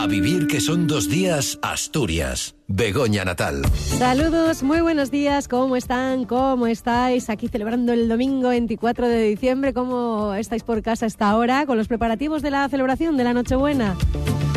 A vivir que son dos días, Asturias. Begoña Natal. Saludos, muy buenos días, ¿cómo están? ¿Cómo estáis? Aquí celebrando el domingo 24 de diciembre, ¿cómo estáis por casa a esta hora con los preparativos de la celebración de la Nochebuena?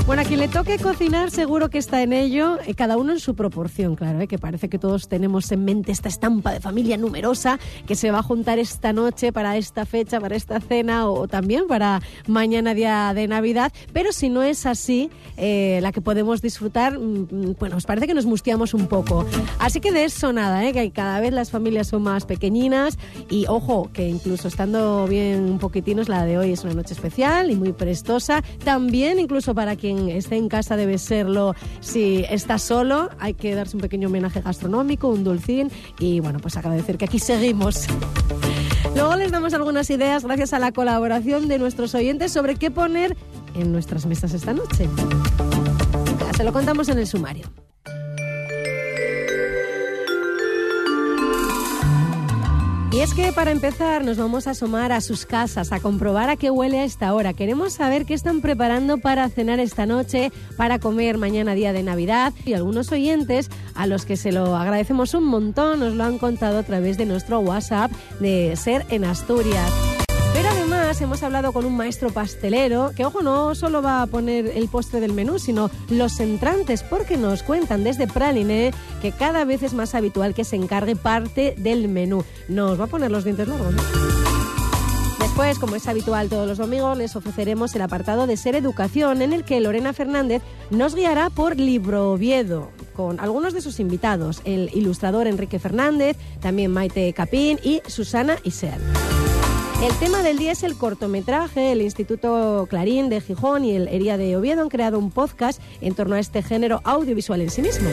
Bueno, a quien le toque cocinar seguro que está en ello, eh, cada uno en su proporción, claro, eh, que parece que todos tenemos en mente esta estampa de familia numerosa que se va a juntar esta noche para esta fecha, para esta cena o también para mañana día de Navidad, pero si no es así, eh, la que podemos disfrutar, mm, mm, bueno, os parece que nos mustiamos un poco. Así que de eso nada, que cada vez las familias son más pequeñinas y ojo, que incluso estando bien un poquitinos, la de hoy es una noche especial y muy prestosa, también incluso para quien esté en casa debe serlo si está solo. Hay que darse un pequeño homenaje gastronómico, un dulcín y bueno, pues agradecer que aquí seguimos. Luego les damos algunas ideas gracias a la colaboración de nuestros oyentes sobre qué poner en nuestras mesas esta noche. se lo contamos en el sumario. Y es que para empezar nos vamos a asomar a sus casas, a comprobar a qué huele a esta hora. Queremos saber qué están preparando para cenar esta noche, para comer mañana día de Navidad. Y algunos oyentes, a los que se lo agradecemos un montón, nos lo han contado a través de nuestro WhatsApp de Ser en Asturias. Hemos hablado con un maestro pastelero que, ojo, no solo va a poner el postre del menú, sino los entrantes, porque nos cuentan desde Praline que cada vez es más habitual que se encargue parte del menú. Nos va a poner los dientes largos, Después, como es habitual todos los domingos, les ofreceremos el apartado de Ser Educación, en el que Lorena Fernández nos guiará por Libro Oviedo, con algunos de sus invitados, el ilustrador Enrique Fernández, también Maite Capín y Susana Isel. El tema del día es el cortometraje. El Instituto Clarín de Gijón y el Hería de Oviedo han creado un podcast en torno a este género audiovisual en sí mismo.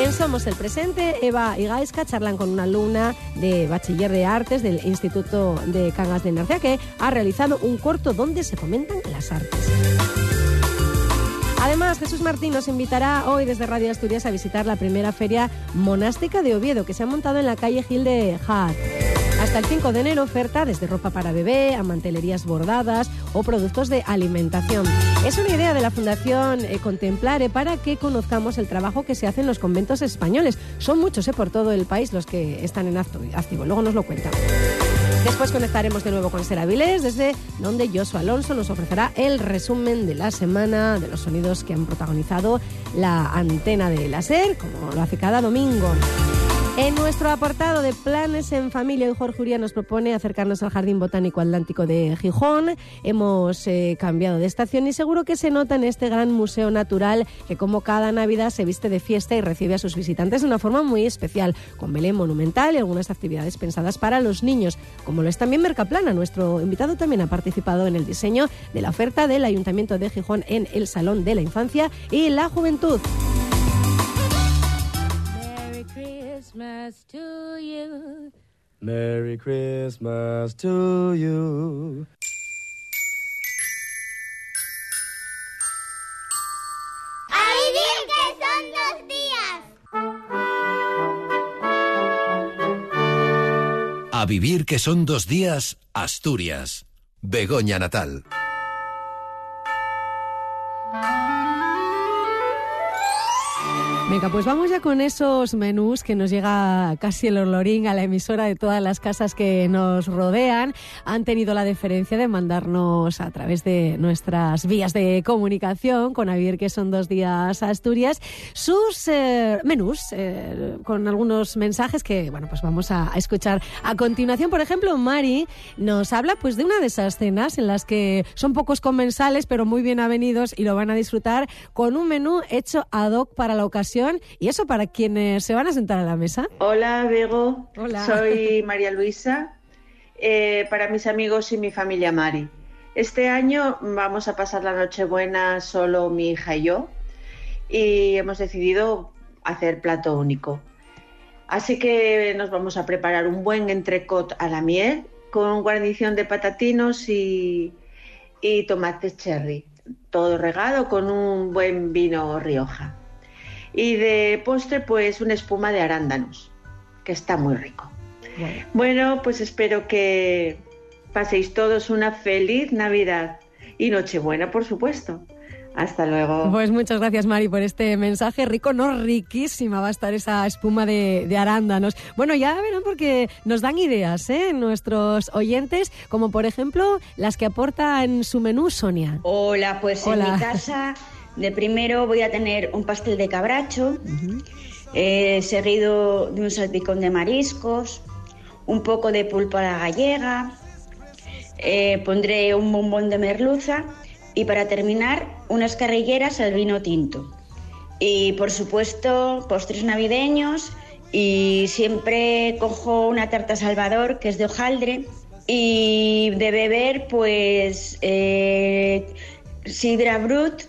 En Somos el Presente, Eva y charlan con una alumna de Bachiller de Artes del Instituto de Cangas de Narcea que ha realizado un corto donde se fomentan las artes. Además, Jesús Martín nos invitará hoy desde Radio Asturias a visitar la primera feria monástica de Oviedo que se ha montado en la calle Gil de Haat. Hasta el 5 de enero oferta desde ropa para bebé a mantelerías bordadas o productos de alimentación. Es una idea de la Fundación eh, Contemplare para que conozcamos el trabajo que se hace en los conventos españoles. Son muchos eh, por todo el país los que están en activo. Luego nos lo cuentan. Después conectaremos de nuevo con Seravilés, desde donde Joshua Alonso nos ofrecerá el resumen de la semana de los sonidos que han protagonizado la antena de la SER, como lo hace cada domingo. En nuestro apartado de planes en familia, Jorge Uría nos propone acercarnos al Jardín Botánico Atlántico de Gijón. Hemos eh, cambiado de estación y seguro que se nota en este gran museo natural que como cada Navidad se viste de fiesta y recibe a sus visitantes de una forma muy especial, con Belén monumental y algunas actividades pensadas para los niños, como lo es también Mercaplana. Nuestro invitado también ha participado en el diseño de la oferta del Ayuntamiento de Gijón en el Salón de la Infancia y la Juventud. Christmas to you. Merry Christmas to you. A vivir que son dos días. A vivir que son dos días, Asturias. Begoña Natal. Venga, pues vamos ya con esos menús que nos llega casi el olorín a la emisora de todas las casas que nos rodean. Han tenido la deferencia de mandarnos a través de nuestras vías de comunicación con Javier, que son dos días Asturias, sus eh, menús eh, con algunos mensajes que, bueno, pues vamos a, escuchar a continuación. Por ejemplo, Mari nos habla pues de una de esas cenas en las que son pocos comensales, pero muy bien avenidos y lo van a disfrutar con un menú hecho ad hoc para la ocasión y eso para quienes se van a sentar a la mesa. Hola, Bego. Hola. Soy María Luisa. Eh, para mis amigos y mi familia Mari. Este año vamos a pasar la Nochebuena solo mi hija y yo y hemos decidido hacer plato único. Así que nos vamos a preparar un buen entrecot a la miel con guarnición de patatinos y, y tomate cherry, todo regado con un buen vino Rioja. Y de postre, pues una espuma de arándanos, que está muy rico. Bueno, pues espero que paséis todos una feliz Navidad y Nochebuena, por supuesto. Hasta luego. Pues muchas gracias, Mari, por este mensaje. Rico, no riquísima va a estar esa espuma de, arándanos. Bueno, ya verán porque nos dan ideas, ¿eh? Nuestros oyentes, como por ejemplo las que aporta en su menú Sonia. Hola, pues en mi casa de primero voy a tener un pastel de cabracho, eh, seguido de un salpicón de mariscos, un poco de pulpa a la gallega, eh, pondré un bombón de merluza y para terminar, unas carrilleras al vino tinto. Y por supuesto, postres navideños y siempre cojo una tarta Salvador que es de hojaldre y de beber pues eh, sidra brut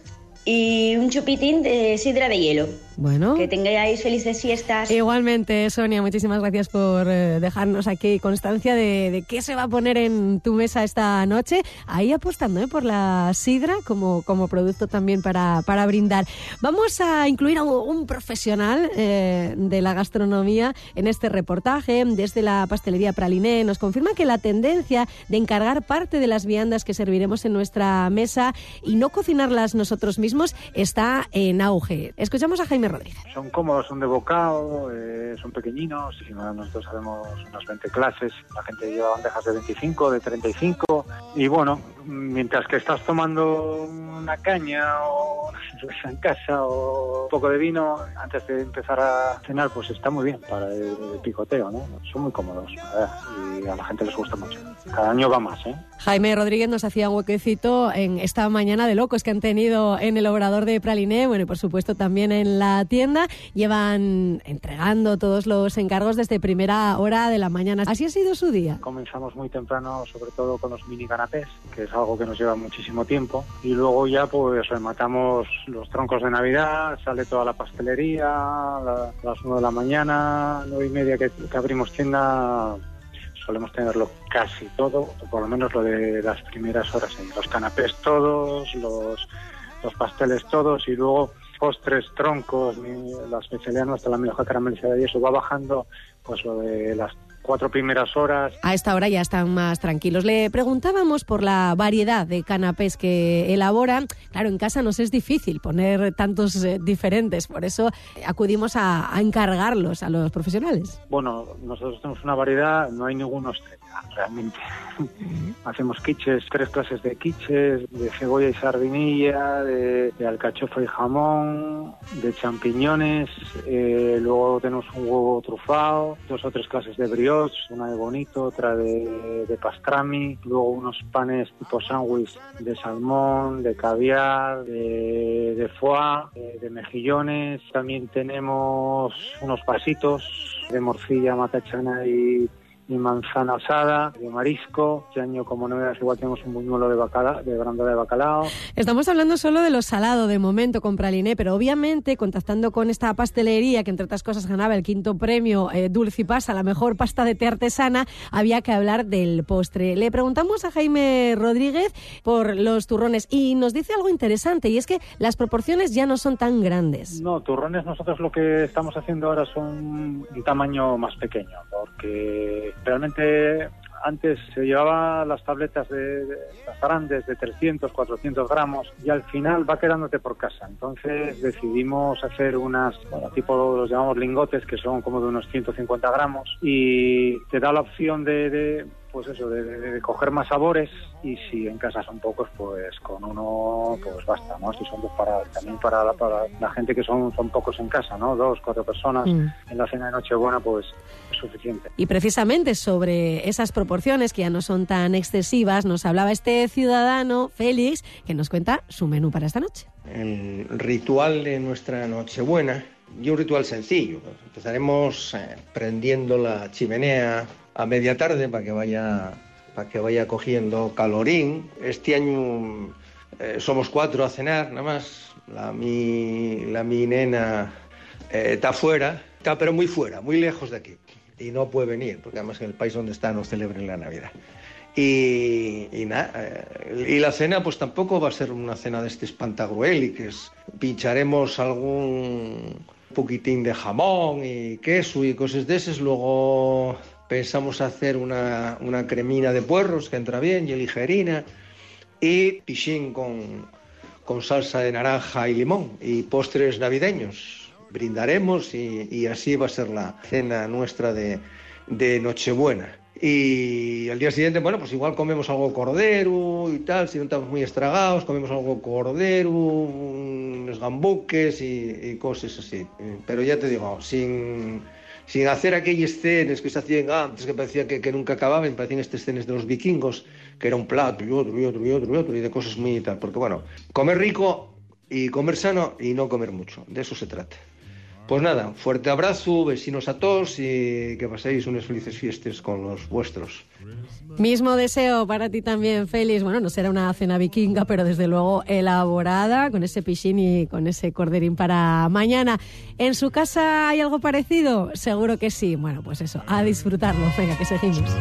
y un chupitín de sidra de hielo. Bueno. Que tengáis felices fiestas. Igualmente, Sonia, muchísimas gracias por eh, dejarnos aquí constancia de, qué se va a poner en tu mesa esta noche. Ahí apostando ¿eh? por la sidra como, como producto también para, para brindar. Vamos a incluir a un, profesional eh, de la gastronomía en este reportaje. Desde la pastelería Praliné nos confirma que la tendencia de encargar parte de las viandas que serviremos en nuestra mesa y no cocinarlas nosotros mismos está en auge. Escuchamos a Jaime son cómodos, son de bocado, eh, son pequeñinos, nosotros sabemos unas 20 clases, la gente lleva bandejas de 25, de 35, y bueno, mientras que estás tomando una caña o en casa o un poco de vino antes de empezar a cenar, pues está muy bien para el, picoteo, ¿no? Son muy cómodos y a la gente les gusta mucho. Cada año va más, ¿eh? Jaime Rodríguez nos hacía un huequecito en esta mañana de locos que han tenido en el obrador de Praliné, bueno, y por supuesto también en la tienda. Llevan entregando todos los encargos desde primera hora de la mañana. ¿Así ha sido su día? Comenzamos muy temprano, sobre todo con los mini canapés, que es algo que nos lleva muchísimo tiempo. Y luego ya pues rematamos los troncos de Navidad, sale toda la pastelería, a las 9 de la mañana, nueve y media que, abrimos tienda, solemos tenerlo casi todo, por lo menos lo de las primeras horas, los canapés todos, los, los pasteles todos y luego postres, troncos, la especialidad nuestra, la mejor caramelizada y eso va bajando, pues lo de las cuatro primeras horas. A esta hora ya están más tranquilos. Le preguntábamos por la variedad de canapés que elaboran. Claro, en casa nos es difícil poner tantos eh, diferentes, por eso acudimos a, encargarlos a los profesionales. Bueno, nosotros tenemos una variedad, no hay ninguno realmente. Hacemos quiches, tres clases de quiches, de cebolla y sardinilla, de, alcachofa y jamón, de champiñones, eh, luego tenemos un huevo trufado, dos o tres clases de brioche, una de bonito, otra de, pastrami, luego unos panes tipo sándwich de salmón, de caviar, de, de foie, de, de mejillones. También tenemos unos pasitos de morcilla, matachana y y manzana asada, de marisco. Este año, como novedades, igual tenemos un buñuelo de, bacala, de branda de bacalao. Estamos hablando solo de lo salado de momento con Praliné, pero obviamente contactando con esta pastelería que entre otras cosas ganaba el quinto premio eh, Dulcipasa, la mejor pasta de té artesana, había que hablar del postre. Le preguntamos a Jaime Rodríguez por los turrones y nos dice algo interesante y es que las proporciones ya no son tan grandes. No, turrones nosotros lo que estamos haciendo ahora son un tamaño más pequeño porque realmente antes se llevaba las tabletas de, las grandes de 300, 400 gramos y al final va quedándote por casa. Entonces decidimos hacer unas, tipo los llamamos lingotes, que son como de unos 150 gramos y te da la opción de pues eso, de, coger más sabores y si en casa son pocos, pues con uno pues basta, ¿no? Si son dos para también para la, para la gente que son, son pocos en casa, ¿no? Dos, cuatro personas mm. en la cena de Nochebuena, pues es suficiente. Y precisamente sobre esas proporciones que ya no son tan excesivas, nos hablaba este ciudadano, Félix, que nos cuenta su menú para esta noche. El ritual de nuestra Nochebuena y un ritual sencillo. Empezaremos eh, prendiendo la chimenea a media tarde para que vaya, para que vaya cogiendo calorín. Este año eh, somos cuatro a cenar, nada más. La mi, la mi nena eh, está fuera, está pero muy fuera, muy lejos de aquí. Y no puede venir, porque además en el país donde está no celebran la Navidad. Y, y, eh, y la cena pues tampoco va a ser una cena de este espantagruéliques. Pincharemos algún poquitín de jamón y queso y cosas de esas, luego pensamos hacer una, cremina de puerros que entra bien y ligerina y pichín con, con salsa de naranja y limón y postres navideños. Brindaremos y, así va a ser la cena nuestra de, de Nochebuena. Y al día siguiente, bueno, pues igual comemos algo cordero y tal, si no estamos muy estragados, comemos algo cordero, unos gambuques y, cosas así. Pero ya te digo, sin, sin hacer aquellas escenas que se hacían antes, que parecía que, que nunca acababan, parecían estas escenas de los vikingos, que era un plato y otro y otro y otro y otro, y de cosas muy tal. Porque bueno, comer rico y comer sano y no comer mucho, de eso se trata. Pues nada, fuerte abrazo, vecinos a todos y que paséis unas felices fiestas con los vuestros. Mismo deseo para ti también, Félix. Bueno, no será una cena vikinga, pero desde luego elaborada, con ese pichín y con ese corderín para mañana. ¿En su casa hay algo parecido? Seguro que sí. Bueno, pues eso, a disfrutarlo. Venga, que seguimos.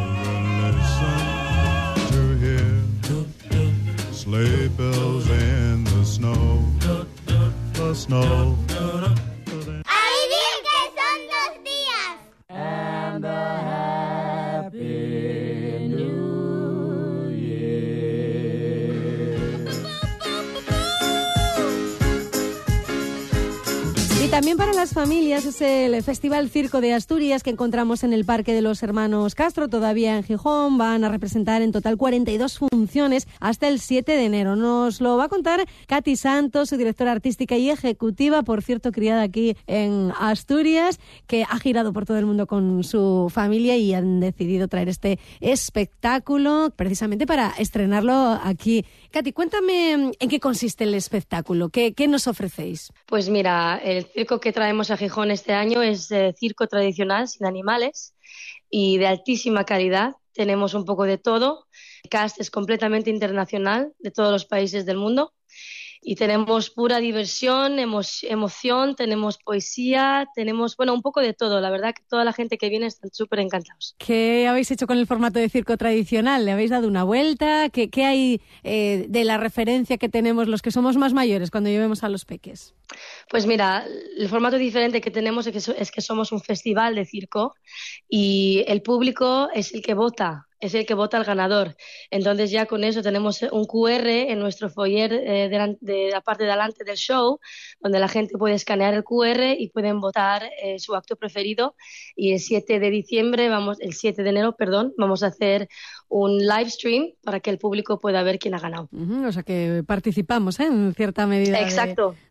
También para las familias es el Festival Circo de Asturias que encontramos en el Parque de los Hermanos Castro, todavía en Gijón. Van a representar en total 42 funciones hasta el 7 de enero. Nos lo va a contar Katy Santos, su directora artística y ejecutiva, por cierto, criada aquí en Asturias, que ha girado por todo el mundo con su familia y han decidido traer este espectáculo precisamente para estrenarlo aquí. Katy, cuéntame en qué consiste el espectáculo, qué, qué nos ofrecéis. Pues mira, el circo que traemos a Gijón este año es eh, circo tradicional sin animales y de altísima calidad. Tenemos un poco de todo. El cast es completamente internacional de todos los países del mundo y tenemos pura diversión, emoción, tenemos poesía, tenemos, bueno, un poco de todo. La verdad que toda la gente que viene están súper encantados. ¿Qué habéis hecho con el formato de circo tradicional? ¿Le habéis dado una vuelta? ¿Qué, qué hay eh, de la referencia que tenemos los que somos más mayores cuando llevemos a los peques? Pues mira, el formato diferente que tenemos es que, es que somos un festival de circo y el público es el que vota es el que vota al ganador. Entonces ya con eso tenemos un QR en nuestro foyer eh, de, la parte de delante del show, donde la gente puede escanear el QR y pueden votar eh, su acto preferido. Y el 7 de diciembre, vamos, el 7 de enero, perdón, vamos a hacer un live stream para que el público pueda ver quién ha ganado. o sea que participamos ¿eh? en cierta medida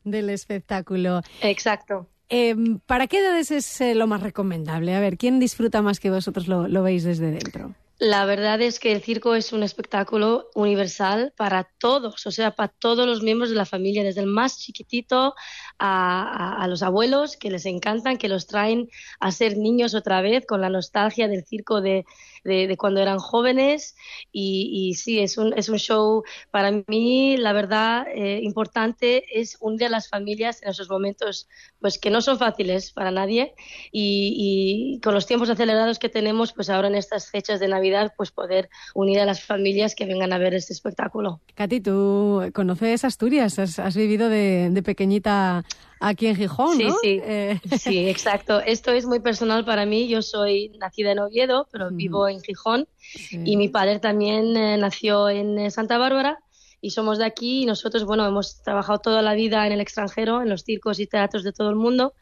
del espectáculo. Exacto. Em, ¿Para qué edades es lo más recomendable? A ver, ¿quién disfruta más que vosotros lo veis desde dentro? La verdad es que el circo es un espectáculo universal para todos, o sea, para todos los miembros de la familia, desde el más chiquitito a, los abuelos que les encantan, que los traen a ser niños otra vez con la nostalgia del circo de, de, cuando eran jóvenes y, sí, es un, es un show para mí, la verdad, eh, importante es unir a las familias en esos momentos pues que no son fáciles para nadie y, con los tiempos acelerados que tenemos, pues ahora en estas fechas de Navidad, pues poder unir a las familias que vengan a ver este espectáculo. Katy, tú conoces Asturias, has, has vivido de, de pequeñita aquí en Gijón, sí, ¿no? Sí, eh. sí, exacto. Esto es muy personal para mí. Yo soy nacida en Oviedo, pero vivo en Gijón y mi padre también eh, nació en eh, Santa Bárbara y somos de aquí y nosotros, bueno, hemos trabajado toda la vida en el extranjero, en los circos y teatros de todo el mundo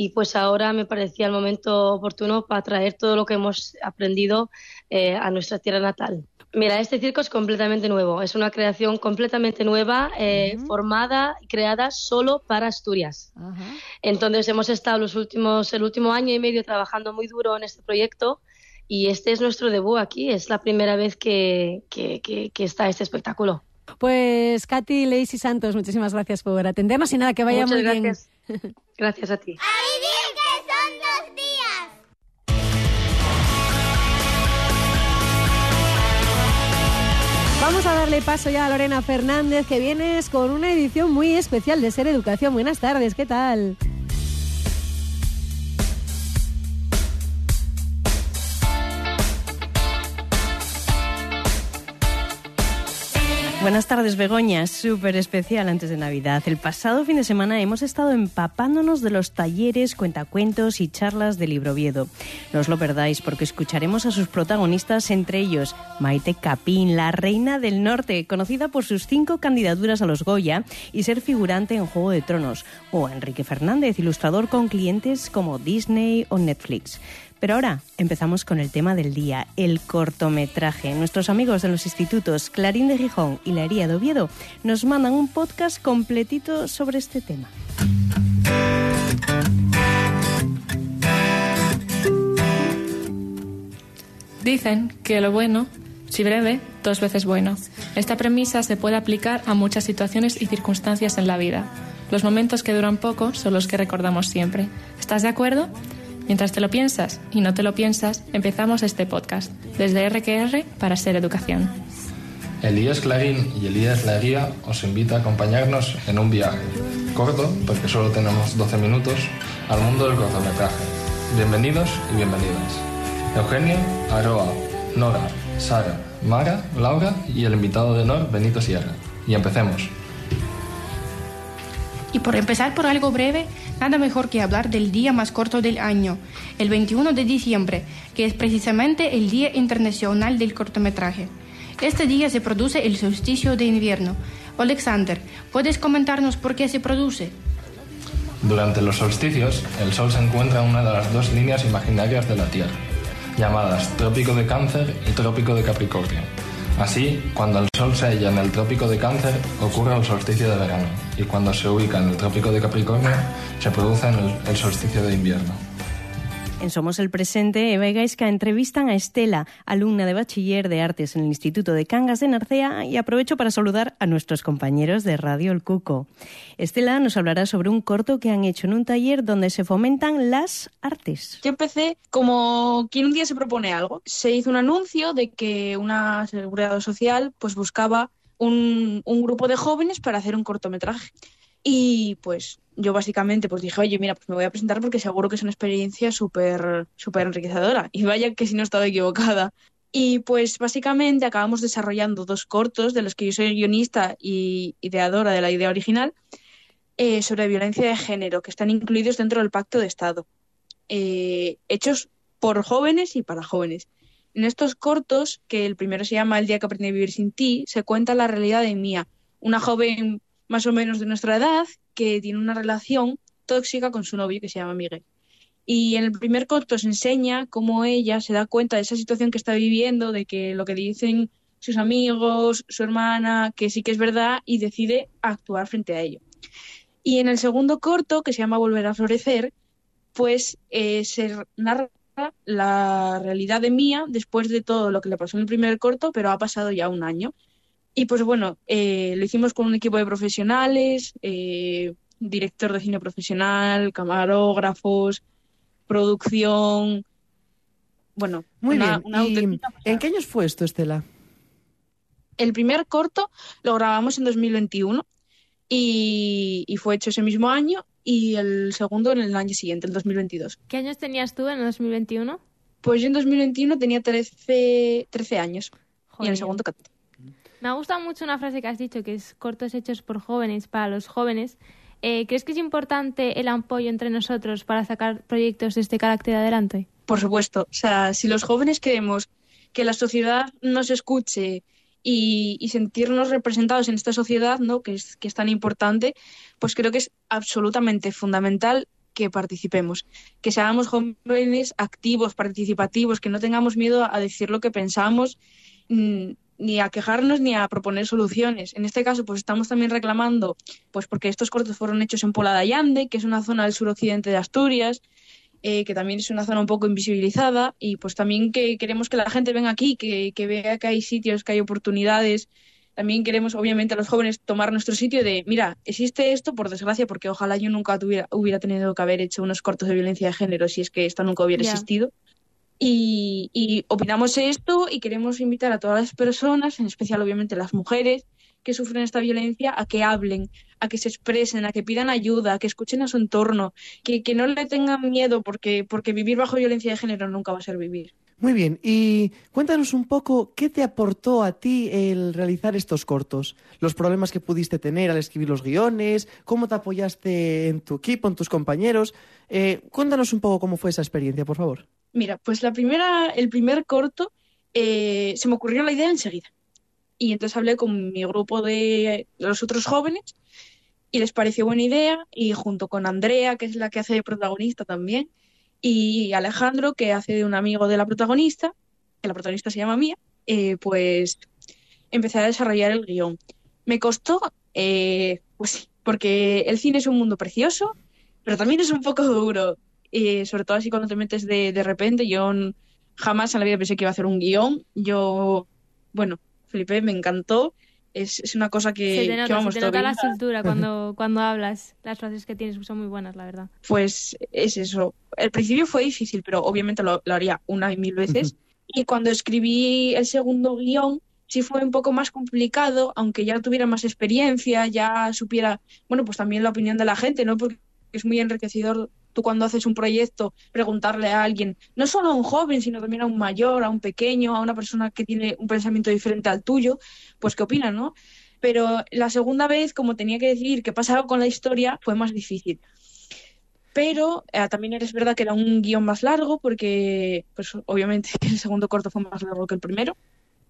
y pues ahora me parecía el momento oportuno para traer todo lo que hemos aprendido a nuestra tierra natal. Mira, este circo es completamente nuevo, es una creación completamente nueva, eh, formada y creada solo para Asturias. Entonces hemos estado los últimos, el último año y medio trabajando muy duro en este proyecto y este es nuestro debut aquí, es la primera vez que, que, está este espectáculo. Pues Katy Lacey Santos, muchísimas gracias por atendernos y nada, que vaya muy bien. Gracias. a ti. Vamos a darle paso ya a Lorena Fernández, que vienes con una edición muy especial de Ser Educación. Buenas tardes, ¿qué tal? Buenas tardes, Begoña. Súper especial antes de Navidad. El pasado fin de semana hemos estado empapándonos de los talleres, cuentacuentos y charlas del libro Viedo. No os lo perdáis porque escucharemos a sus protagonistas, entre ellos Maite Capín, la reina del norte, conocida por sus cinco candidaturas a los Goya y ser figurante en Juego de Tronos, o Enrique Fernández, ilustrador con clientes como Disney o Netflix. Pero ahora empezamos con el tema del día, el cortometraje. Nuestros amigos de los institutos Clarín de Gijón y La Hería de Oviedo nos mandan un podcast completito sobre este tema. Dicen que lo bueno, si breve, dos veces bueno. Esta premisa se puede aplicar a muchas situaciones y circunstancias en la vida. Los momentos que duran poco son los que recordamos siempre. ¿Estás de acuerdo? Mientras te lo piensas y no te lo piensas, empezamos este podcast, desde RQR para Ser Educación. Elías Clarín y Elías Laguía os invita a acompañarnos en un viaje, corto, porque solo tenemos 12 minutos, al mundo del cortometraje. Bienvenidos y bienvenidas. Eugenio, Aroa, Nora, Sara, Mara, Laura y el invitado de honor, Benito Sierra. Y empecemos. Y por empezar por algo breve, nada mejor que hablar del día más corto del año, el 21 de diciembre, que es precisamente el Día Internacional del Cortometraje. Este día se produce el solsticio de invierno. Alexander, ¿puedes comentarnos por qué se produce? Durante los solsticios, el Sol se encuentra en una de las dos líneas imaginarias de la Tierra, llamadas Trópico de Cáncer y Trópico de Capricornio Así, cuando el Sol se halla en el trópico de Cáncer, ocurre el solsticio de verano, y cuando se ubica en el trópico de Capricornio, se produce el, solsticio de invierno. En Somos el Presente, Eva y Gaisca entrevistan a Estela, alumna de bachiller de artes en el Instituto de Cangas de Narcea, y aprovecho para saludar a nuestros compañeros de Radio El Cuco. Estela nos hablará sobre un corto que han hecho en un taller donde se fomentan las artes. Yo empecé como quien un día se propone algo. Se hizo un anuncio de que una seguridad social pues buscaba un, un grupo de jóvenes para hacer un cortometraje. Y pues yo básicamente pues dije, oye, mira, pues me voy a presentar porque seguro que es una experiencia súper súper enriquecedora. Y vaya que si no estaba equivocada. Y pues básicamente acabamos desarrollando dos cortos de los que yo soy guionista y ideadora de la idea original eh, sobre violencia de género, que están incluidos dentro del Pacto de Estado, eh, hechos por jóvenes y para jóvenes. En estos cortos, que el primero se llama El día que aprendí a vivir sin ti, se cuenta la realidad de Mía, una joven más o menos de nuestra edad que tiene una relación tóxica con su novio que se llama Miguel. Y en el primer corto se enseña cómo ella se da cuenta de esa situación que está viviendo, de que lo que dicen sus amigos, su hermana, que sí que es verdad, y decide actuar frente a ello. Y en el segundo corto, que se llama Volver a Florecer, pues eh, se narra la realidad de Mía después de todo lo que le pasó en el primer corto, pero ha pasado ya un año. Y pues bueno, eh, lo hicimos con un equipo de profesionales, eh, director de cine profesional, camarógrafos, producción. Bueno, muy bien. ¿En qué años fue esto, Estela? El primer corto lo grabamos en 2021 y, y fue hecho ese mismo año y el segundo en el año siguiente, en 2022. ¿Qué años tenías tú en el 2021? Pues yo en 2021 tenía 13, 13 años y en el segundo 14. Me ha gustado mucho una frase que has dicho, que es cortos hechos por jóvenes, para los jóvenes. Eh, ¿Crees que es importante el apoyo entre nosotros para sacar proyectos de este carácter adelante? Por supuesto. O sea, si los jóvenes queremos que la sociedad nos escuche y, sentirnos representados en esta sociedad, ¿no? Que es, que es tan importante, pues creo que es absolutamente fundamental que participemos, que seamos jóvenes activos, participativos, que no tengamos miedo a decir lo que pensamos mm, ni a quejarnos ni a proponer soluciones. En este caso, pues estamos también reclamando, pues porque estos cortos fueron hechos en Pola de Allande, que es una zona del suroccidente de Asturias, eh, que también es una zona un poco invisibilizada, y pues también que queremos que la gente venga aquí, que, que vea que hay sitios, que hay oportunidades. También queremos, obviamente, a los jóvenes tomar nuestro sitio de, mira, existe esto, por desgracia, porque ojalá yo nunca tuviera, hubiera tenido que haber hecho unos cortos de violencia de género si es que esto nunca hubiera existido. Y, opinamos esto y queremos invitar a todas las personas, en especial obviamente las mujeres que sufren esta violencia, a que hablen, a que se expresen, a que pidan ayuda, a que escuchen a su entorno, que, que no le tengan miedo porque, porque vivir bajo violencia de género nunca va a ser vivir. Muy bien, y cuéntanos un poco qué te aportó a ti el realizar estos cortos, los problemas que pudiste tener al escribir los guiones, cómo te apoyaste en tu equipo, en tus compañeros. Eh, cuéntanos un poco cómo fue esa experiencia, por favor. Mira, pues la primera, el primer corto, eh, se me ocurrió la idea enseguida. Y entonces hablé con mi grupo de los otros jóvenes y les pareció buena idea y junto con Andrea, que es la que hace de protagonista también, y Alejandro, que hace de un amigo de la protagonista, que la protagonista se llama Mía, eh, pues empecé a desarrollar el guion. Me costó, eh, pues sí, porque el cine es un mundo precioso, pero también es un poco duro, y sobre todo así cuando te metes de, de repente. Yo jamás en la vida pensé que iba a hacer un guion. Yo, bueno, Felipe, me encantó es, una cosa que, se te nota, vamos, se te nota la soltura cuando, cuando hablas. Las frases que tienes son muy buenas, la verdad. Pues es eso. El principio fue difícil, pero obviamente lo, haría una y mil veces. y cuando escribí el segundo guion, sí fue un poco más complicado, aunque ya tuviera más experiencia, ya supiera, bueno, pues también la opinión de la gente, ¿no? Porque es muy enriquecedor tú cuando haces un proyecto preguntarle a alguien, no solo a un joven, sino también a un mayor, a un pequeño, a una persona que tiene un pensamiento diferente al tuyo, pues qué opinan, ¿no? Pero la segunda vez, como tenía que decir qué pasaba con la historia, fue más difícil. Pero eh, también es verdad que era un guion más largo, porque pues obviamente el segundo corto fue más largo que el primero.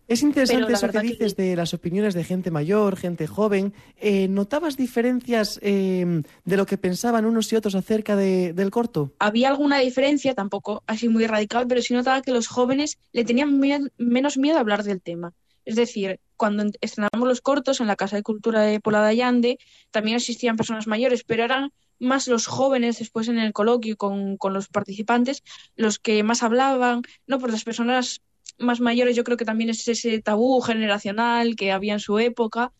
Es interesante eso que dices de las opiniones de gente mayor, gente joven. Eh, ¿Notabas diferencias em, de lo que pensaban unos y otros acerca del corto? Había alguna diferencia, tampoco así muy radical, pero sí notaba que los jóvenes le tenían menos miedo a hablar del tema. Es decir, cuando estrenamos los cortos en la Casa de Cultura de Pola de Allande, también existían personas mayores, pero eran más los jóvenes después en el coloquio con, con, los participantes los que más hablaban, no por las personas más mayores yo creo que también es ese tabú generacional que había en su época.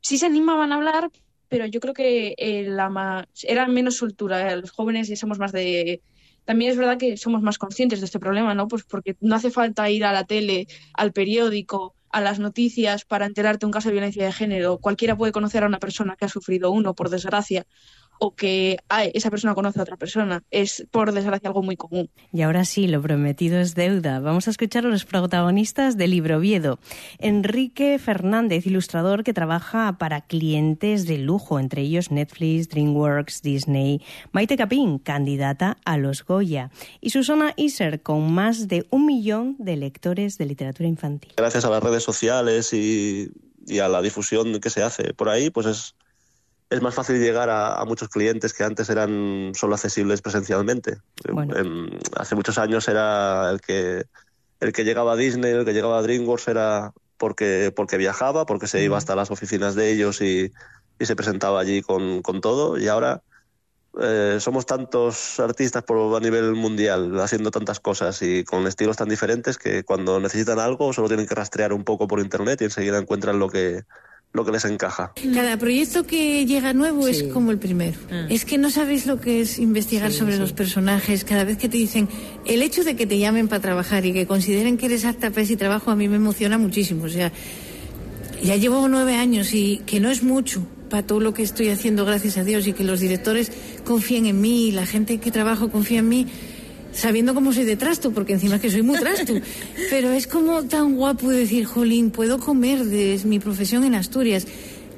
Sí se animaban a hablar, pero yo creo que eh, la era menos soltura. Los jóvenes somos más de... También es verdad que somos más conscientes de este problema, ¿no? Pues porque no hace falta ir a la tele, al periódico, a las noticias para enterarte de un caso de violencia de género. Cualquiera puede conocer a una persona que ha sufrido uno, por desgracia, o que esa persona conoce a otra persona. Es, por desgracia, algo muy común. Y ahora sí, lo prometido es deuda. Vamos a escuchar a los protagonistas del libro Viedo. Enrique Fernández, ilustrador que trabaja para clientes de lujo, entre ellos Netflix, DreamWorks, Disney. Maite Capín, candidata a los Goya. Y Susana Iser, con más de un millón de lectores de literatura infantil. Gracias a las redes sociales y, y a la difusión que se hace por ahí, pues es es más fácil llegar a, muchos clientes que antes eran solo accesibles presencialmente. hace muchos años era el que el que llegaba a Disney, el que llegaba a DreamWorks era porque porque viajaba, porque se iba hasta las oficinas de ellos y, se presentaba allí con, todo. Y ahora eh, somos tantos artistas por, a nivel mundial haciendo tantas cosas y con estilos tan diferentes que cuando necesitan algo solo tienen que rastrear un poco por internet y enseguida encuentran lo que lo que les encaja. Cada proyecto que llega nuevo es como el primero. Ah. Es que no sabéis lo que es investigar sobre los personajes. Cada vez que te dicen, el hecho de que te llamen para trabajar y que consideren que eres apta para ese trabajo a mí me emociona muchísimo. O sea, ya llevo nueve años y que no es mucho para todo lo que estoy haciendo, gracias a Dios, y que los directores confíen en mí, y la gente que trabajo confía en mí sabiendo cómo soy de trasto, porque encima es que soy muy trasto. Pero es como tan guapo decir, jolín, puedo comer de mi profesión en Asturias.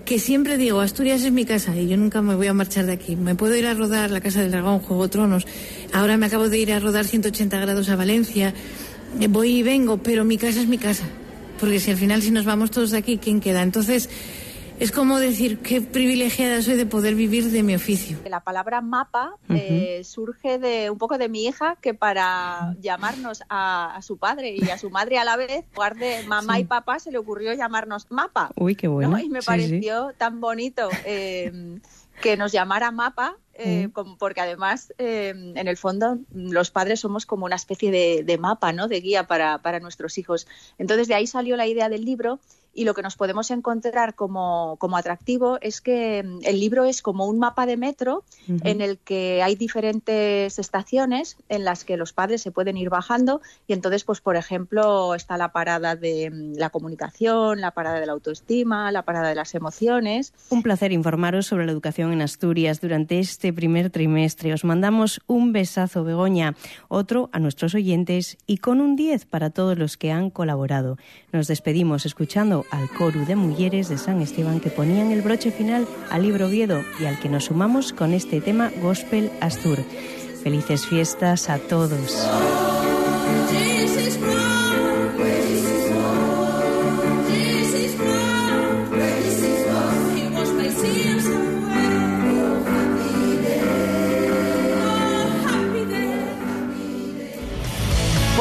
Que siempre digo, Asturias es mi casa y yo nunca me voy a marchar de aquí. Me puedo ir a rodar La Casa del Dragón, Juego de Tronos. Ahora me acabo de ir a rodar 180 grados a Valencia. Voy y vengo, pero mi casa es mi casa. Porque si al final, si nos vamos todos de aquí, ¿quién queda? Entonces, es como decir qué privilegiada soy de poder vivir de mi oficio. La palabra mapa eh, surge de un poco de mi hija que para llamarnos a, su padre y a su madre a la vez, en lugar de mamá y papá, se le ocurrió llamarnos mapa. Uy, qué bueno. Y me pareció tan bonito eh, que nos llamara mapa eh, porque además, en el fondo, los padres somos como una especie de, mapa, ¿no? De guía para, para, nuestros hijos. Entonces, de ahí salió la idea del libro y lo que nos podemos encontrar como, como atractivo es que mm, el libro es como un mapa de metro en el que hay diferentes estaciones en las que los padres se pueden ir bajando y entonces, pues por ejemplo, está la parada de mm, la comunicación, la parada de la autoestima, la parada de las emociones. Un placer informaros sobre la educación en Asturias durante este primer trimestre. Os mandamos un besazo, Begoña, otro a nuestros oyentes y con un 10 para todos los que han colaborado. Nos despedimos escuchando al coro de mujeres de San Esteban que ponían el broche final al libro Oviedo y al que nos sumamos con este tema Gospel Astur. Felices fiestas a todos.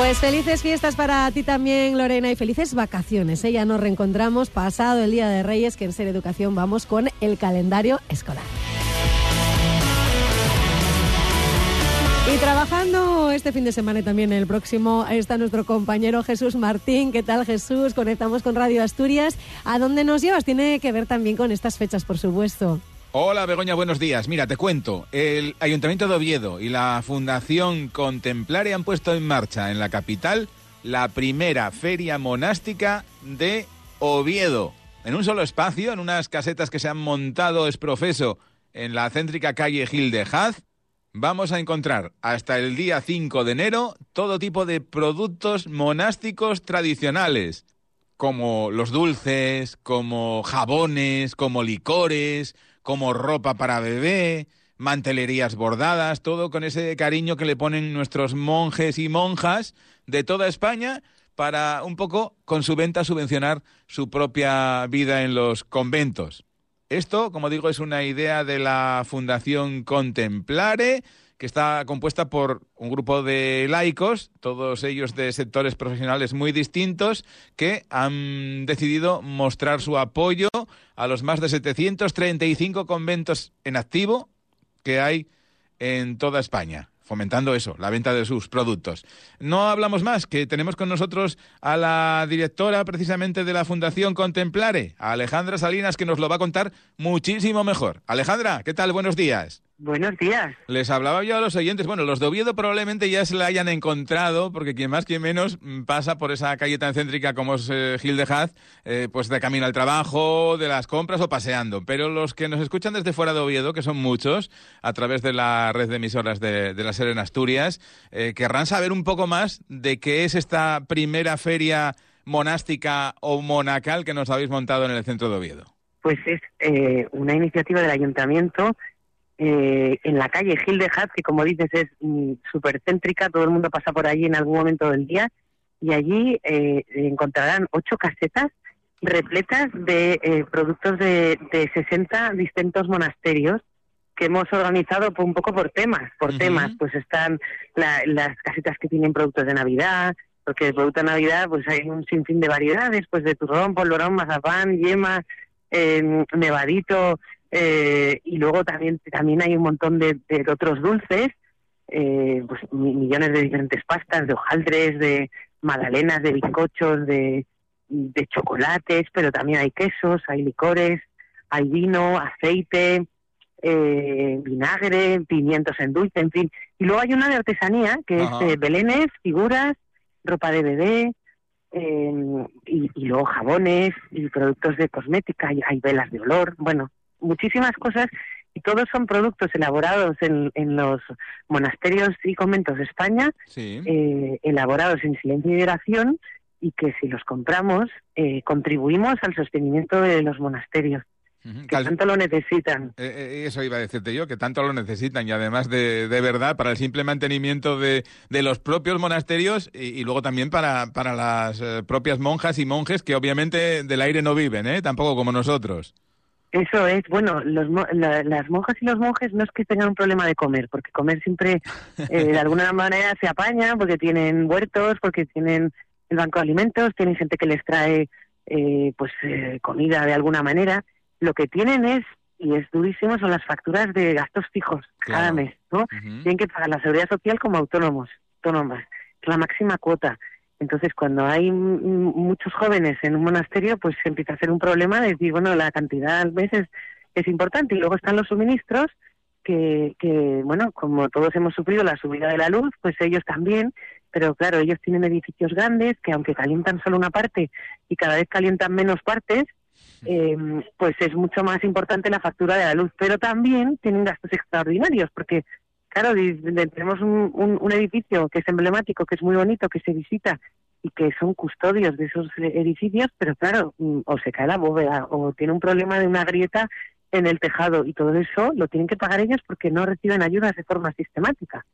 Pues felices fiestas para ti también, Lorena, y felices vacaciones. ¿eh? Ya nos reencontramos pasado el Día de Reyes, que en Ser Educación vamos con el calendario escolar. Y trabajando este fin de semana y también el próximo está nuestro compañero Jesús Martín. ¿Qué tal Jesús? Conectamos con Radio Asturias. ¿A dónde nos llevas? Tiene que ver también con estas fechas, por supuesto. Hola Begoña, buenos días. Mira, te cuento. El Ayuntamiento de Oviedo y la Fundación Contemplare han puesto en marcha en la capital la primera feria monástica de Oviedo. En un solo espacio, en unas casetas que se han montado es profeso en la céntrica calle Gil de Haz, vamos a encontrar hasta el día 5 de enero todo tipo de productos monásticos tradicionales, como los dulces, como jabones, como licores, como ropa para bebé, mantelerías bordadas, todo con ese cariño que le ponen nuestros monjes y monjas de toda España para un poco con su venta subvencionar su propia vida en los conventos. Esto, como digo, es una idea de la Fundación Contemplare, que está compuesta por un grupo de laicos, todos ellos de sectores profesionales muy distintos, que han decidido mostrar su apoyo a los más de 735 conventos en activo que hay en toda España fomentando eso, la venta de sus productos. No hablamos más, que tenemos con nosotros a la directora precisamente de la Fundación Contemplare, a Alejandra Salinas, que nos lo va a contar muchísimo mejor. Alejandra, ¿qué tal? Buenos días. Buenos días. Les hablaba yo a los oyentes, bueno, los de Oviedo probablemente ya se la hayan encontrado, porque quien más, quien menos mm, pasa por esa calle tan céntrica como es eh, Gil de Haz, eh, pues de camino al trabajo, de las compras o paseando. Pero los que nos escuchan desde fuera de Oviedo, que son muchos, a través de la red de emisoras de, la SER en Asturias, eh, querrán saber un poco más de qué es esta primera feria monástica o monacal que nos habéis montado en el centro de Oviedo. Pues es una iniciativa del ayuntamiento eh, en la calle Gil de Haz, que como dices es mm, súper céntrica, todo el mundo pasa por allí en algún momento del día, y allí eh, encontrarán ocho casetas repletas de eh, productos de, de 60 distintos monasterios que hemos organizado un poco por temas, por temas, pues están las casetas que tienen productos de Navidad, porque el producto de Navidad pues hay un sinfín de variedades, pues de turrón, polvorón, mazapán, yema, nevadito, eh, y luego también, también hay un montón de, otros dulces, eh, pues millones de diferentes pastas, de hojaldres, de magdalenas, de bizcochos, de, de chocolates, pero también hay quesos, hay licores, hay vino, aceite, eh, vinagre, pimientos en dulce, en fin. Y luego hay una de artesanía, que es de belenes, figuras, ropa de bebé, y, y, luego jabones y productos de cosmética, y hay velas de olor, bueno, muchísimas cosas y todos son productos elaborados en, en los monasterios y conventos de España, eh, elaborados en silencio y oración y que si los compramos eh, contribuimos al sostenimiento de los monasterios. Que tanto lo necesitan. Eh, eso iba a decirte yo, que tanto lo necesitan y además de, de verdad para el simple mantenimiento de, de los propios monasterios y, luego también para, para las propias monjas y monjes que obviamente del aire no viven, ¿eh? tampoco como nosotros. Eso es, bueno, los, las monjas y los monjes no es que tengan un problema de comer, porque comer siempre eh, de alguna manera se apaña, porque tienen huertos, porque tienen el banco de alimentos, tienen gente que les trae eh, pues eh, comida de alguna manera. Lo que tienen es, y es durísimo, son las facturas de gastos fijos cada mes, ¿no? Tienen que pagar la seguridad social como autónomos, autónomas, la máxima cuota. Entonces, cuando hay muchos jóvenes en un monasterio, pues empieza a ser un problema de decir, bueno, la cantidad al mes es, es importante. Y luego están los suministros, que, que, bueno, como todos hemos sufrido la subida de la luz, pues ellos también, pero claro, ellos tienen edificios grandes que aunque calientan solo una parte y cada vez calientan menos partes, eh, pues es mucho más importante la factura de la luz. Pero también tienen gastos extraordinarios, porque claro, tenemos un, un, edificio que es emblemático, que es muy bonito, que se visita y que son custodios de esos edificios, pero claro, mm, o se cae la bóveda o tiene un problema de una grieta en el tejado y todo eso lo tienen que pagar ellos porque no reciben ayudas de forma sistemática.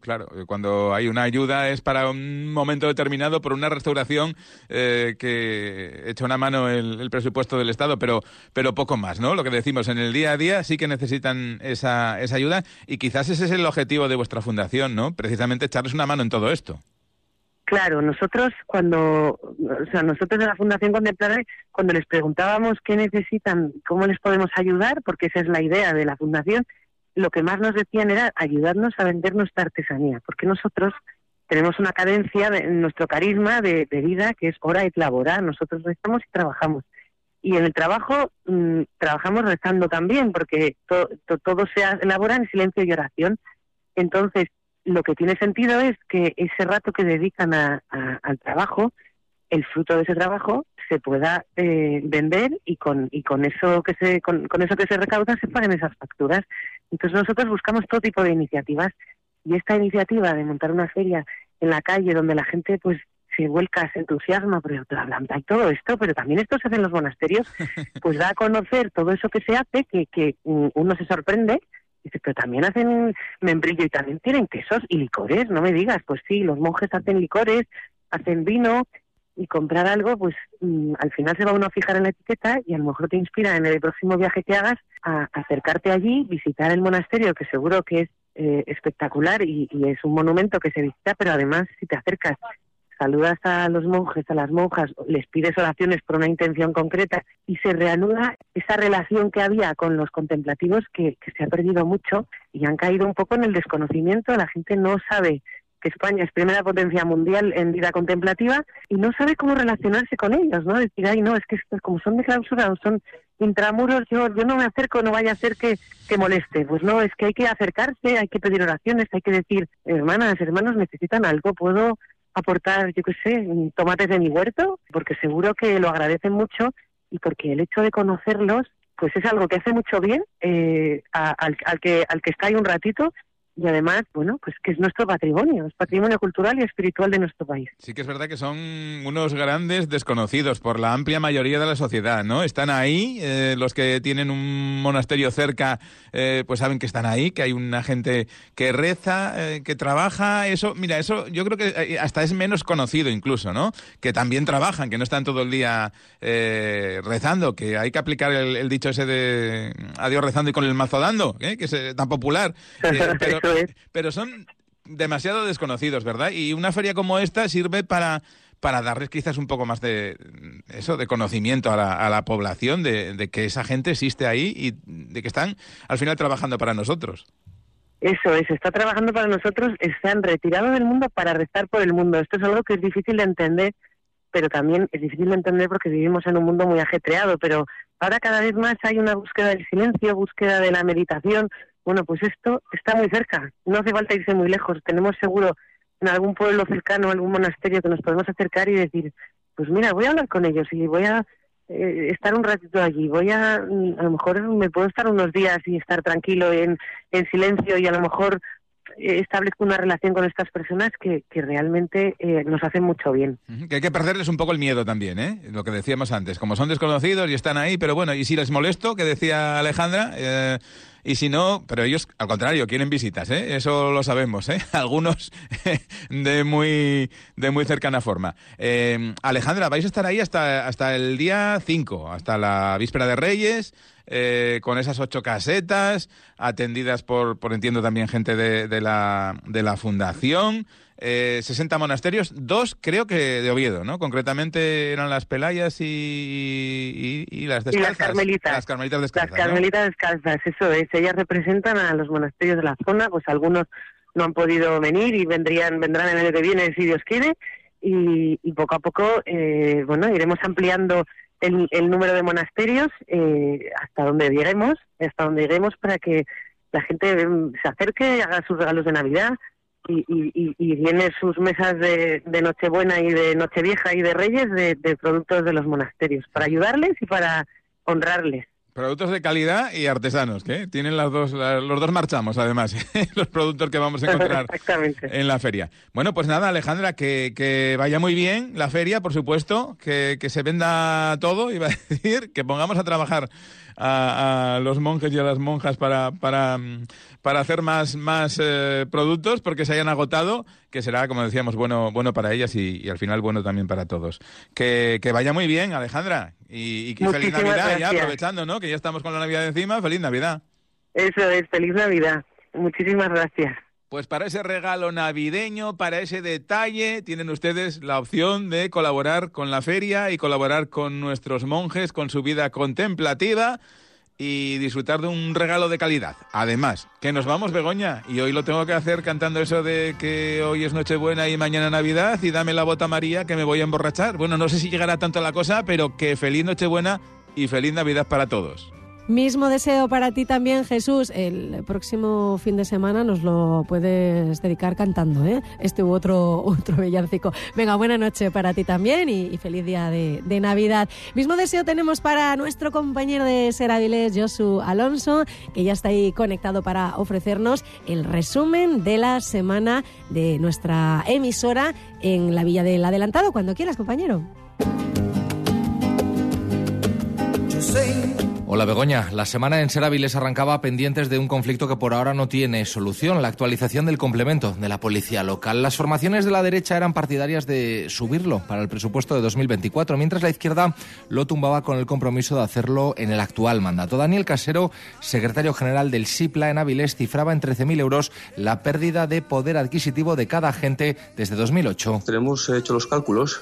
Claro, eh, cuando hay una ayuda es para un momento determinado por una restauración eh, que echa una mano el, presupuesto del Estado, pero, pero poco más, ¿no? Lo que decimos, en el día a día sí que necesitan esa, esa ayuda y quizás ese es el objetivo de vuestra fundación, ¿no? Precisamente echarles una mano en todo esto. Claro, nosotros cuando, o sea, nosotros de la Fundación Contemplar, cuando les preguntábamos qué necesitan, cómo les podemos ayudar, porque esa es la idea de la Fundación, lo que más nos decían era ayudarnos a vender nuestra artesanía, porque nosotros tenemos una cadencia en nuestro carisma de, vida que es hora y labora, nosotros rezamos y trabajamos. Y en el trabajo mm, trabajamos rezando también, porque todo se elabora en silencio y oración. Entonces, lo que tiene sentido es que ese rato que dedican al trabajo, el fruto de ese trabajo se pueda eh, vender y con y con eso que se con, eso que se recauda se paguen esas facturas. Entonces nosotros buscamos todo tipo de iniciativas y esta iniciativa de montar una feria en la calle donde la gente pues se vuelca, se entusiasma, pero hay todo esto, pero también esto se hace en los monasterios, pues da a conocer todo eso que se hace, que, que mm, uno se sorprende Dice, pero también hacen membrillo y también tienen quesos y licores, no me digas. Pues sí, los monjes hacen licores, hacen vino y comprar algo, pues mm, al final se va uno a fijar en la etiqueta y a lo mejor te inspira en el próximo viaje que hagas a acercarte allí, visitar el monasterio, que seguro que es eh, espectacular y, y, es un monumento que se visita, pero además si te acercas saludas a los monjes, a las monjas, les pides oraciones por una intención concreta y se reanuda esa relación que había con los contemplativos que, se ha perdido mucho y han caído un poco en el desconocimiento. La gente no sabe que España es primera potencia mundial en vida contemplativa y no sabe cómo relacionarse con ellos, ¿no? Decir, ay, no, es que como son de clausura o son intramuros, yo, yo no me acerco, no vaya a ser que, que moleste. Pues no, es que hay que acercarse, hay que pedir oraciones, hay que decir, hermanas, hermanos, necesitan algo, puedo aportar, yo qué sé, tomates de mi huerto, porque seguro que lo agradecen mucho y porque el hecho de conocerlos, pues es algo que hace mucho bien eh, al, al, que, al que está ahí un ratito y además, bueno, pues que es nuestro patrimonio, es patrimonio cultural y espiritual de nuestro país. Sí que es verdad que son unos grandes desconocidos por la amplia mayoría de la sociedad, ¿no? Están ahí, eh, los que tienen un monasterio cerca, eh, pues saben que están ahí, que hay una gente que reza, eh, que trabaja, eso, mira, eso yo creo que hasta es menos conocido incluso, ¿no? Que también trabajan, que no están todo el día rezando, que hay que aplicar el, dicho ese de adiós rezando y con el mazo dando, que es tan popular. pero, pero son demasiado desconocidos, ¿verdad? Y una feria como esta sirve para para darles quizás un poco más de eso de conocimiento a la, a la población de, que esa gente existe ahí y de que están al final trabajando para nosotros. Eso es, está trabajando para nosotros, están retirados del mundo para rezar por el mundo. Esto es algo que es difícil de entender, pero también es difícil de entender porque vivimos en un mundo muy ajetreado, pero ahora cada vez más hay una búsqueda del silencio, búsqueda de la meditación, bueno, pues esto está muy cerca, no hace falta irse muy lejos. Tenemos seguro en algún pueblo cercano, algún monasterio que nos podemos acercar y decir, pues mira, voy a hablar con ellos y voy a eh, estar un ratito allí, voy a, mm, a lo mejor me puedo estar unos días y estar tranquilo en, en silencio y a lo mejor eh, establezco una relación con estas personas que, que realmente eh, nos hacen mucho bien. Que hay que perderles un poco el miedo también, ¿eh? Lo que decíamos antes, como son desconocidos y están ahí, pero bueno, y si les molesto, que decía Alejandra, eh, y si no, pero ellos, al contrario, quieren visitas, ¿eh? Eso lo sabemos, ¿eh? Algunos de muy, de muy cercana forma. Eh, Alejandra, vais a estar ahí hasta, hasta el día 5, hasta la víspera de Reyes, eh, con esas ocho casetas, atendidas por, por entiendo, también gente de, de, la, de la fundación eh, 60 monasterios, dos creo que de Oviedo, ¿no? Concretamente eran las Pelayas y, y, las descalzas. las carmelitas. Las carmelitas descalzas. Las carmelitas descalzas, eso es. Ellas representan a los monasterios de la zona, pues algunos no han podido venir y vendrían vendrán el año que viene si Dios quiere. y, poco a poco, eh, bueno, iremos ampliando el, número de monasterios eh, hasta donde lleguemos, hasta donde lleguemos para que la gente mm, se acerque, haga sus regalos de Navidad y, y, y llene sus mesas de, Nochebuena y de Nochevieja y de Reyes de productos de los monasterios, para ayudarles y para honrarles. Productos de calidad y artesanos, que tienen las dos, los dos marchamos además, los productos que vamos a encontrar en la feria. Bueno, pues nada, Alejandra, que, vaya muy bien la feria, por supuesto, que, que se venda todo, iba a decir, que pongamos a trabajar a, los monjes y a las monjas para, para, para hacer más, más eh, productos porque se hayan agotado, que será, como decíamos, bueno, bueno para ellas y, al final bueno también para todos. Que, que vaya muy bien, Alejandra. Y, y que feliz Navidad ya, aprovechando, ¿no? Que ya estamos con la Navidad encima. Feliz Navidad. Eso es, feliz Navidad. Muchísimas gracias. Pues para ese regalo navideño, para ese detalle, tienen ustedes la opción de colaborar con la feria y colaborar con nuestros monjes, con su vida contemplativa y disfrutar de un regalo de calidad. Además, que nos vamos, Begoña, y hoy lo tengo que hacer cantando eso de que hoy es Nochebuena y mañana Navidad y dame la bota María que me voy a emborrachar. Bueno, no sé si llegará tanto la cosa, pero que feliz Nochebuena y feliz Navidad para todos. Mismo deseo para ti también, Jesús. El próximo fin de semana nos lo puedes dedicar cantando, ¿eh? Este u otro, otro villancico. Venga, buena noche para ti también y, feliz día de, Navidad. Mismo deseo tenemos para nuestro compañero de Seraviles, Josu Alonso, que ya está ahí conectado para ofrecernos el resumen de la semana de nuestra emisora en la Villa del Adelantado. Cuando quieras, compañero. Hola Begoña, la semana en Seraviles arrancaba pendientes de un conflicto que por ahora no tiene solución, la actualización del complemento de la policía local. Las formaciones de la derecha eran partidarias de subirlo para el presupuesto de 2024, mientras la izquierda lo tumbaba con el compromiso de hacerlo en el actual mandato. Daniel Casero, secretario general del SIPLA en Avilés, cifraba en 13.000 euros la pérdida de poder adquisitivo de cada agente desde 2008. Tenemos hecho los cálculos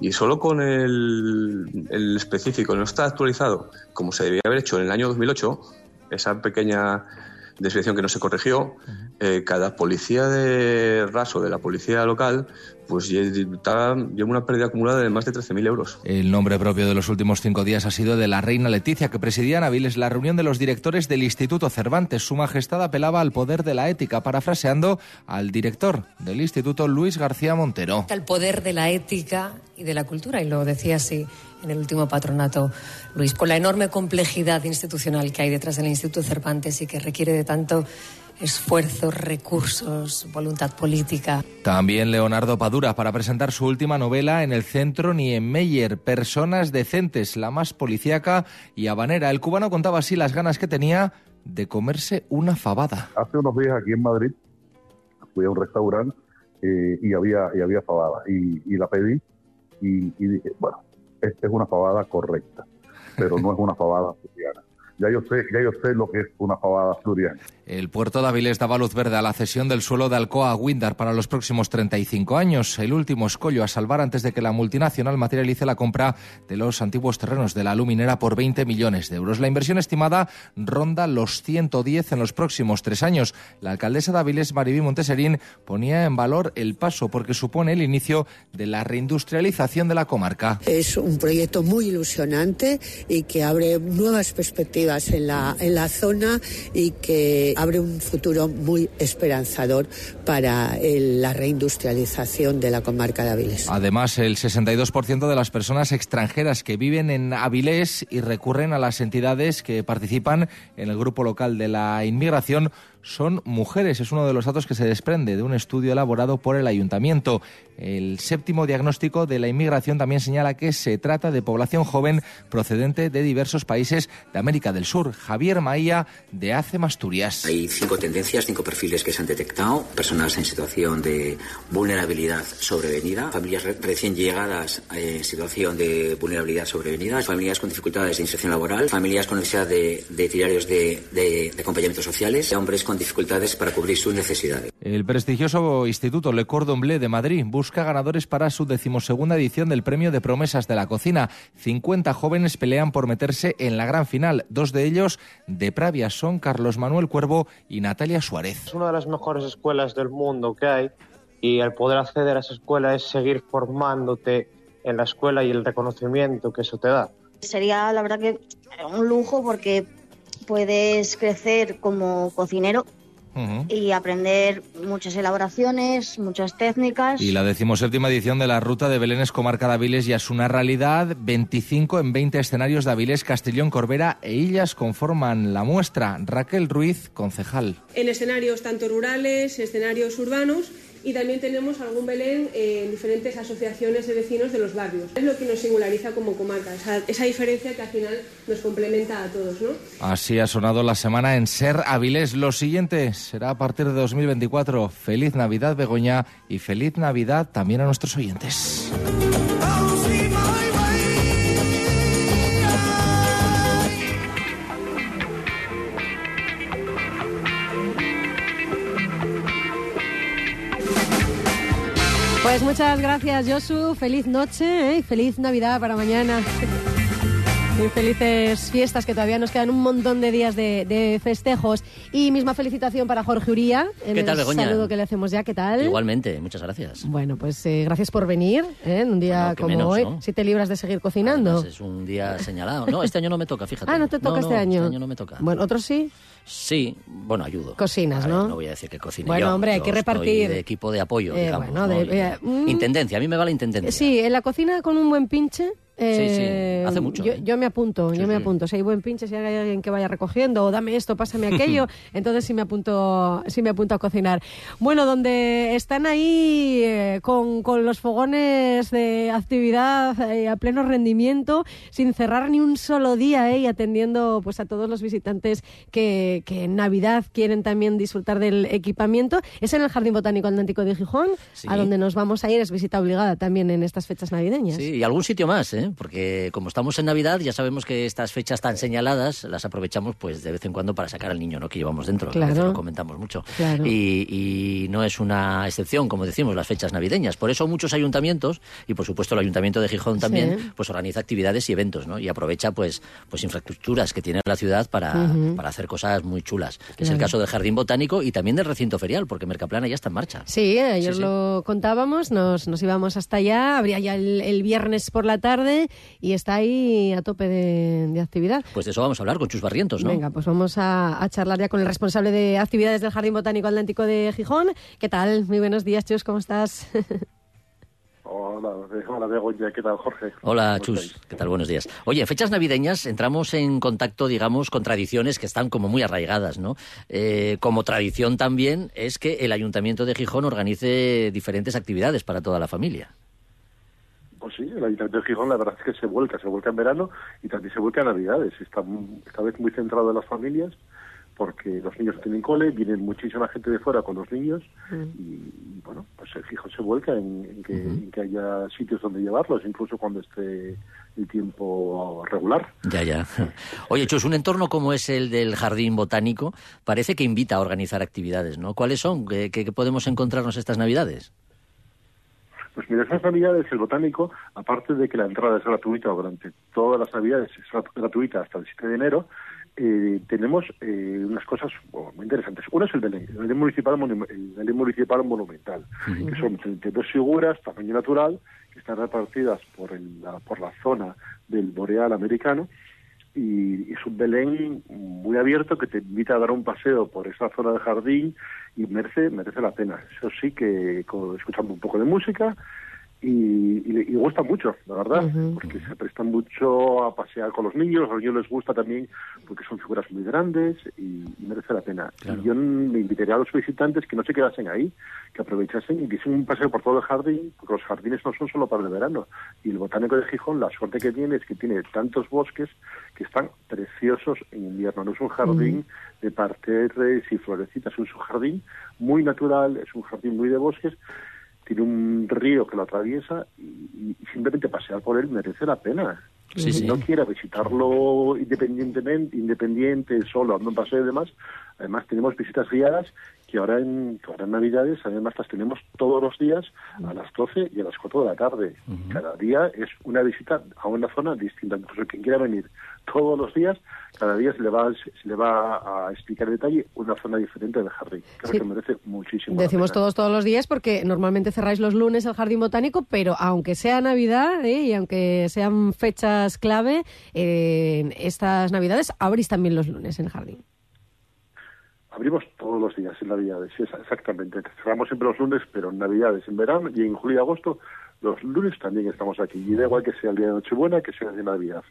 y solo con el, el específico no está actualizado como se debía haber hecho en el año 2008, esa pequeña desviación que no se corrigió, eh, cada policía de raso de la policía local pues lleva una pérdida acumulada de más de 13.000 euros. El nombre propio de los últimos cinco días ha sido de la reina Leticia, que presidía en Aviles la reunión de los directores del Instituto Cervantes. Su Majestad apelaba al poder de la ética, parafraseando al director del Instituto, Luis García Montero. El poder de la ética y de la cultura, y lo decía así en el último patronato, Luis, con la enorme complejidad institucional que hay detrás del Instituto Cervantes y que requiere de tanto esfuerzos, recursos, voluntad política. También Leonardo Padura para presentar su última novela en el centro Niemeyer, Personas Decentes, la más policíaca y habanera. El cubano contaba así las ganas que tenía de comerse una fabada. Hace unos días aquí en Madrid fui a un restaurante eh, y, había, y había fabada y, la pedí y, dije, bueno, esta es una fabada correcta, pero no es una fabada ya yo sé, ya yo sé lo que es una fabada floriana. El puerto de Avilés daba luz verde a la cesión del suelo de Alcoa a Windar para los próximos 35 años, el último escollo a salvar antes de que la multinacional materialice la compra de los antiguos terrenos de la luminera por 20 millones de euros. La inversión estimada ronda los 110 en los próximos tres años. La alcaldesa de Avilés, Maribí Monteserín, ponía en valor el paso porque supone el inicio de la reindustrialización de la comarca. Es un proyecto muy ilusionante y que abre nuevas perspectivas en la, en la zona y que abre un futuro muy esperanzador para la reindustrialización de la comarca de Avilés. Además, el 62% de las personas extranjeras que viven en Avilés y recurren a las entidades que participan en el grupo local de la inmigración son mujeres. Es uno de los datos que se desprende de un estudio elaborado por el ayuntamiento. El séptimo diagnóstico de la inmigración también señala que se trata de población joven procedente de diversos países de América del Sur. Javier Maía, de ACE Asturias. Hay cinco tendencias, cinco perfiles que se han detectado. Personas en situación de vulnerabilidad sobrevenida, familias recién llegadas en situación de vulnerabilidad sobrevenida, familias con dificultades de inserción laboral, familias con necesidad de, de de, de, de acompañamientos sociales, hombres con dificultades para cubrir sus necesidades. El prestigioso Instituto Le Cordon Bleu de Madrid busca ganadores para su decimosegunda edición del Premio de Promesas de la Cocina. 50 jóvenes pelean por meterse en la gran final. Dos de ellos de Pravia son Carlos Manuel Cuervo y Natalia Suárez. Es una de las mejores escuelas del mundo que hay y el poder acceder a esa escuela es seguir formándote en la escuela y el reconocimiento que eso te da. Sería la verdad que un lujo porque puedes crecer como cocinero y aprender muchas elaboraciones, muchas técnicas. Y la decimoséptima edición de la Ruta de Belénes Comarca de Avilés ya es una realidad. 25 en 20 escenarios de Avilés, Castellón, Corbera e Illas conforman la muestra. Raquel Ruiz, concejal. En escenarios tanto rurales, escenarios urbanos y también tenemos algún Belén en diferentes asociaciones de vecinos de los barrios. Es lo que nos singulariza como comarca, esa, esa diferencia que al final nos complementa a todos. ¿no? Así ha sonado la semana en Ser Avilés. Lo siguiente será a partir de 2024. Feliz Navidad, Begoña, y feliz Navidad también a nuestros oyentes. Pues muchas gracias, Josu. Feliz noche ¿eh? y feliz Navidad para mañana. Y felices fiestas, que todavía nos quedan un montón de días de, de festejos. Y misma felicitación para Jorge Uría. en ¿Qué tal, el Begoña? saludo que le hacemos ya. ¿Qué tal? Igualmente, muchas gracias. Bueno, pues eh, gracias por venir ¿eh? en un día Bueno, que como menos, hoy. ¿no? Si te libras de seguir cocinando. Es un día señalado. No, este año no me toca, fíjate. Ah, no te toca No, este no, año. Este año no me toca. Bueno, otros sí. Sí, bueno, ayudo. Cocinas, A ver, ¿no? No voy a decir que cocine Bueno, yo. hombre, hay Yo que estoy repartir. de equipo de apoyo, Eh, digamos. bueno, ¿no? de- eh, mm. Intendencia, a mí me va la intendencia. Sí, en la cocina con un buen pinche. Eh, sí, hace mucho, Yo, ¿eh? yo me apunto, yo me apunto. Si hay buen pinche, si hay alguien que vaya recogiendo, o dame esto, pásame aquello, entonces sí me apunto, sí me apunto a cocinar. Bueno, donde están ahí eh, con, con los fogones de actividad a pleno rendimiento, sin cerrar ni un solo día, y atendiendo pues a todos los visitantes que, que en Navidad quieren también disfrutar del equipamiento, es en el Jardín Botánico Atlántico de Gijón, a donde nos vamos a ir, es visita obligada también en estas fechas navideñas. Sí, y algún sitio más, ¿eh? Porque como estamos en Navidad, ya sabemos que estas fechas tan señaladas las aprovechamos pues de vez en cuando para sacar al niño ¿no? que llevamos dentro. que a veces Claro. lo comentamos mucho. Claro. Y, y no es una excepción, como decimos, las fechas navideñas. Por eso muchos ayuntamientos, y por supuesto el Ayuntamiento de Gijón también, Sí. pues organiza actividades y eventos, ¿no? Y aprovecha pues, pues infraestructuras que tiene la ciudad para, para hacer cosas muy chulas. Es Claro. el caso del Jardín Botánico y también del recinto ferial, porque Mercaplana ya está en marcha. Sí, eh, ayer Sí, sí. lo contábamos, nos, nos íbamos hasta allá, habría ya el, el viernes por la tarde y está ahí a tope de, de actividad. Pues de eso vamos a hablar con Chus Barrientos, ¿no? Venga, pues vamos a, a charlar ya con el responsable de actividades del Jardín Botánico Atlántico de Gijón. ¿Qué tal? Muy buenos días, Chus, ¿cómo estás? Hola, hola Begoña, ¿qué tal Jorge? Hola, ¿Cómo Chus. ¿Qué tal? Buenos días. Oye, en fechas navideñas entramos en contacto, digamos, con tradiciones que están como muy arraigadas, ¿no? Eh, como tradición también es que el Ayuntamiento de Gijón organice diferentes actividades para toda la familia. Pues sí, el Ayuntamiento de Gijón la verdad es que se vuelca, se vuelca en verano y también se vuelca en Navidades. Está mu- esta vez muy centrado en las familias porque los niños tienen cole, vienen muchísima gente de fuera con los niños y, y, bueno, pues el Gijón se vuelca en, en que, en que haya sitios donde llevarlos, incluso cuando esté el tiempo regular. Ya, ya. Oye, Chus, un entorno como es el del Jardín Botánico parece que invita a organizar actividades, ¿no? ¿Cuáles son? ¿Qué, qué- qué podemos encontrarnos estas Navidades? Pues mira, estas navidades el botánico, aparte de que la entrada es gratuita durante todas las navidades, es grat- gratuita hasta el 7 de enero, eh, tenemos eh, unas cosas bueno, muy interesantes. Una es el Belén, el Belén municipal, monu- el Belén municipal monumental, que son 32 figuras, tamaño natural, que están repartidas por, el- la, por la zona del boreal americano, y es un Belén muy abierto que te invita a dar un paseo por esa zona del jardín y merece merece la pena. Eso sí que escuchando un poco de música y, y, le- y gusta mucho, la verdad, porque se prestan mucho a pasear con los niños, a los niños les gusta también porque son figuras muy grandes y, y merece la pena. Y yo me invitaría a los visitantes que no se quedasen ahí, que aprovechasen y que hiciesen un paseo por todo el jardín, porque los jardines no son solo para el verano. Y el botánico de Gijón, la suerte que tiene es que tiene tantos bosques que están preciosos en invierno. No es un jardín de parterres y florecitas, es un jardín muy natural, es un jardín muy de bosques tiene un río que lo atraviesa y, y simplemente pasear por él merece la pena. Sí, si sí. no quiere visitarlo independientemente, independiente, solo, andando en paseo y demás, además tenemos visitas guiadas que ahora en, ahora en Navidades además las tenemos todos los días a las 12 y a las 4 de la tarde. Cada día es una visita a una zona distinta. Incluso quien quiera venir todos los días, cada día se le va, se le va a explicar en detalle una zona diferente del jardín. Creo Sí. que merece muchísimo. Decimos todos todos los días porque normalmente cerráis los lunes el jardín botánico, pero aunque sea Navidad ¿eh? y aunque sean fechas clave, eh, en estas Navidades abrís también los lunes en el jardín. Abrimos todos los días en Navidades, sí, exactamente. Cerramos siempre los lunes, pero en Navidades, en verano y en julio y agosto, los lunes también estamos aquí. Y da igual que sea el día de Nochebuena que sea el de Navidad.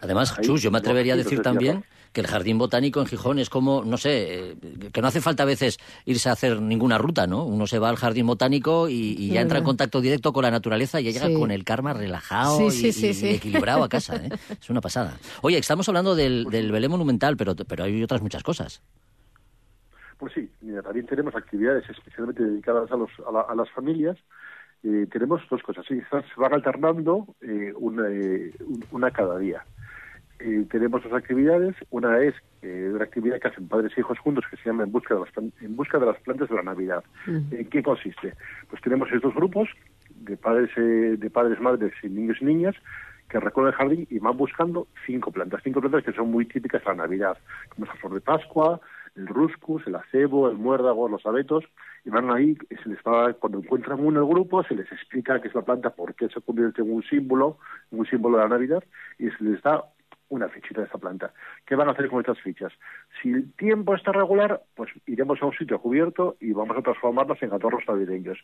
Además, Ahí, Chus, yo me atrevería a decir también que el jardín botánico en Gijón es como, no sé, eh, que no hace falta a veces irse a hacer ninguna ruta, ¿no? Uno se va al jardín botánico y, y ya entra en contacto directo con la naturaleza y ya llega Sí. con el karma relajado Sí, y, sí, sí, y sí. equilibrado a casa, ¿eh? Es una pasada. Oye, estamos hablando del, del Belén Monumental, pero, pero hay otras muchas cosas. Pues sí, mira, también tenemos actividades especialmente dedicadas a, los, a, la- a las familias. Eh, tenemos dos cosas, se van alternando eh, una, eh, un- una cada día. Eh, tenemos dos actividades, una es eh, una actividad que hacen padres e hijos juntos que se llama En busca de las, en busca de las plantas de la Navidad. ¿En qué consiste? Pues tenemos estos grupos de padres, eh, de padres, madres y niños y niñas que recorren el jardín y van buscando cinco plantas, cinco plantas que son muy típicas a la Navidad, como la flor de Pascua, el ruscus, el acebo, el muérdago, los abetos, y van ahí, se les va, cuando encuentran uno en el grupo, se les explica qué es la planta, por qué se convierte en un símbolo, en un símbolo de la Navidad, y se les da una fichita de esa planta. ¿Qué van a hacer con estas fichas? Si el tiempo está regular, pues iremos a un sitio cubierto y vamos a transformarlas en adornos navideños.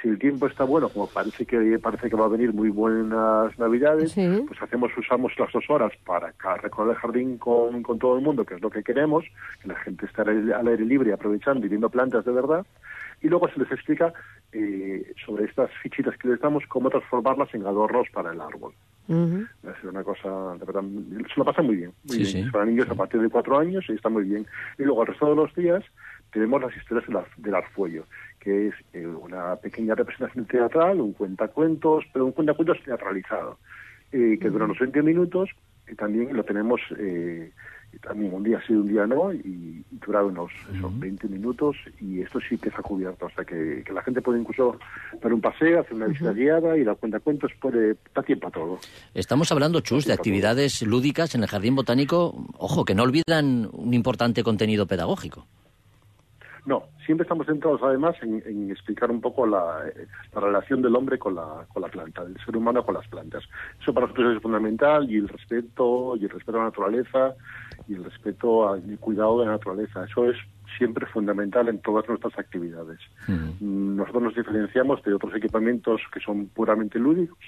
Si el tiempo está bueno, como parece que parece que va a venir muy buenas navidades, pues hacemos usamos las dos horas para recorrer el jardín con, con todo el mundo, que es lo que queremos, que la gente esté al aire, al aire libre aprovechando y viendo plantas de verdad. Y luego se les explica eh, sobre estas fichitas que les damos, cómo transformarlas en adornos para el árbol. Va a ser una cosa, de verdad, se lo pasa muy bien. Muy Sí, bien. sí. Para niños a partir de cuatro años y está muy bien. Y luego el resto de los días tenemos las historias del, ar- del arfuello, que es eh, una pequeña representación teatral, un cuentacuentos, pero un cuentacuentos teatralizado, eh, que dura unos 20 minutos y también lo tenemos eh, también un día sí, un día no, y, y dura unos eso, 20 minutos y esto sí que está cubierto, o sea que, que la gente puede incluso dar un paseo, hacer una visita guiada y la cuentacuentos puede, da tiempo a todo. Estamos hablando, Chus, de actividades lúdicas en el jardín botánico, ojo, que no olvidan un importante contenido pedagógico. No, siempre estamos centrados además en, en explicar un poco la, la relación del hombre con la, con la planta, del ser humano con las plantas. Eso para nosotros es fundamental y el respeto, y el respeto a la naturaleza y el respeto al el cuidado de la naturaleza. Eso es siempre fundamental en todas nuestras actividades. Nosotros nos diferenciamos de otros equipamientos que son puramente lúdicos,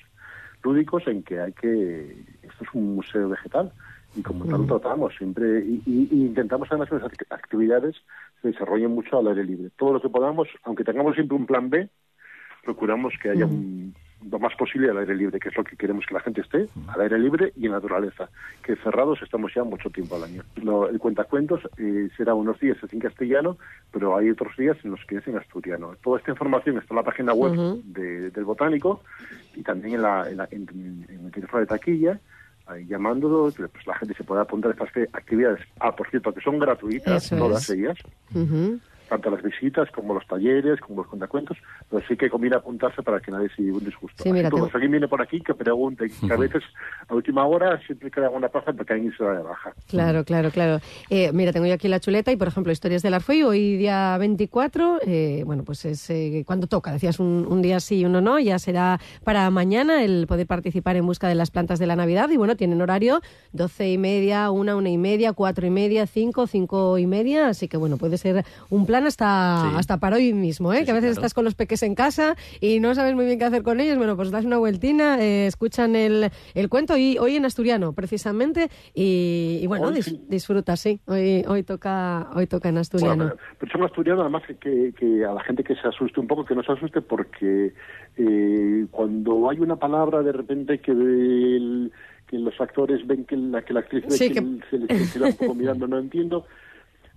lúdicos en que hay que esto es un museo vegetal y como tal lo tratamos siempre y, y- y intentamos además que las act- actividades se desarrollen mucho al aire libre todo lo que podamos aunque tengamos siempre un plan B procuramos que haya un- lo más posible al aire libre que es lo que queremos que la gente esté al aire libre y en naturaleza que cerrados estamos ya mucho tiempo al año Lo- el cuentacuentos eh, será unos días es en castellano pero hay otros días en los que es en asturiano toda esta información está en la página web de- del botánico y también en, la, en, la- en- en el teléfono de taquilla, llamándolo, pues la gente se puede apuntar a estas actividades. Ah, por cierto, que son gratuitas Eso todas es. ellas. Tanto las visitas como los talleres, como los cuentacuentos, pero sí que conviene apuntarse para que nadie se lleve un disgusto. Sí, mira, Así todo, tengo- si alguien viene por aquí, que pregunte, que a veces a última hora siempre queda alguna plaza porque alguien se da de baja. Claro, claro, claro. Eh, mira, tengo yo aquí la chuleta y, por ejemplo, Historias del Arfuello, hoy día 24, eh, bueno, pues es eh, cuando toca, decías un, un día sí y uno no, ya será para mañana el poder participar en busca de las plantas de la Navidad y, bueno, tienen horario 12 y media, una, una y media, cuatro y media, cinco, cinco y media, así que, bueno, puede ser un plan hasta, Sí. hasta para hoy mismo, ¿eh? que a veces claro. estás con los peques en casa y no sabes muy bien qué hacer con ellos, bueno, pues das una vueltina, eh, escuchan el, el cuento y hoy en asturiano, precisamente, y, y bueno, Hoy dis- sí. disfruta, sí, hoy, hoy, toca, hoy toca en asturiano. Bueno, pero, pero son asturianos, además que, que, a la gente que se asuste un poco, que no se asuste, porque eh, cuando hay una palabra de repente que, el- que los actores ven que la, que la actriz ve Sí, que, que- el- se les queda un poco mirando, no entiendo.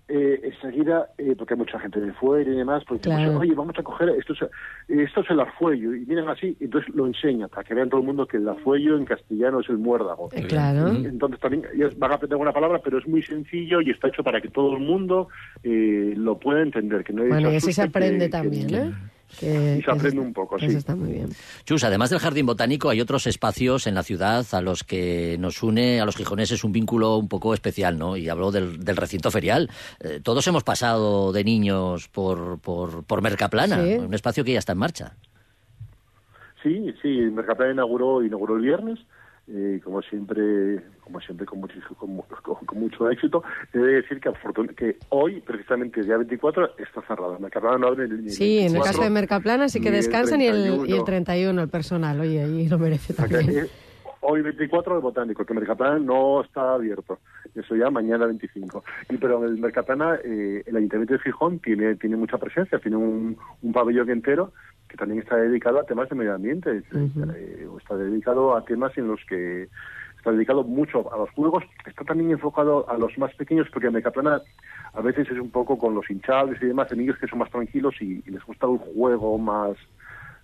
Eh, enseguida, eh, porque hay mucha gente de fuera y demás, pues oye, vamos a coger, esto es, esto es el arfuello, y miren así, entonces lo enseña, para que vean todo el mundo que el arfuello en castellano es el muérdago. Eh, claro. entonces también van a aprender una palabra, pero es muy sencillo y está hecho para que todo el mundo lo pueda entender. Que no bueno, y así se aprende también, ¿eh? Y se aprende un poco, sí. Eso está muy bien. Chus, además del jardín botánico, hay otros espacios en la ciudad a los que nos une a los gijoneses un vínculo un poco especial, ¿no? Y hablo del, recinto ferial. Eh, todos hemos pasado de niños por, por, por Mercaplana, un espacio que ya está en marcha. Sí, sí, Mercaplana inauguró, inauguró el viernes eh, como siempre, como siempre con mucho, con, mucho éxito. He de decir que, que hoy, precisamente el día 24, está cerrado. Mercaplana no abre el, Sí, en el caso de Mercaplana sí que descansan y el, y el 31 el personal. Oye, ahí lo merece también. hoy 24 el botánico, que Mercaplana no está abierto. Eso ya mañana 25. Y pero en el Mercaplana, eh, el Ayuntamiento de Fijón tiene, tiene mucha presencia, tiene un, un pabellón entero que también está dedicado a temas de medio ambiente, eh, está dedicado a temas en los que está dedicado mucho a los juegos, está también enfocado a los más pequeños, porque Mecaplana a veces es un poco con los hinchables y demás, de niños que son más tranquilos y, les gusta un juego más,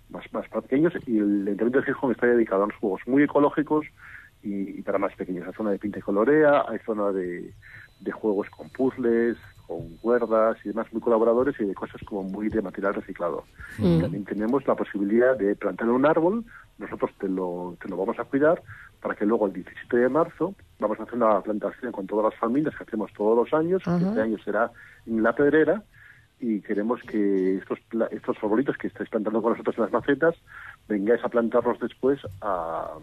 más, más pequeños, y el Ayuntamiento de Gijón está dedicado a los juegos muy ecológicos y, para más pequeños. Hay zona de pinta y colorea, hay zona de, de juegos con puzzles, con cuerdas y demás muy colaboradores y de cosas como muy de material reciclado. Mm. También tenemos la posibilidad de plantar un árbol, nosotros te lo, te lo vamos a cuidar para que luego el 17 de marzo vamos a hacer una plantación con todas las familias que hacemos todos los años, este año será en La Pedrera, y queremos que estos, estos favoritos que estáis plantando con nosotros en las macetas vengáis a plantarlos después a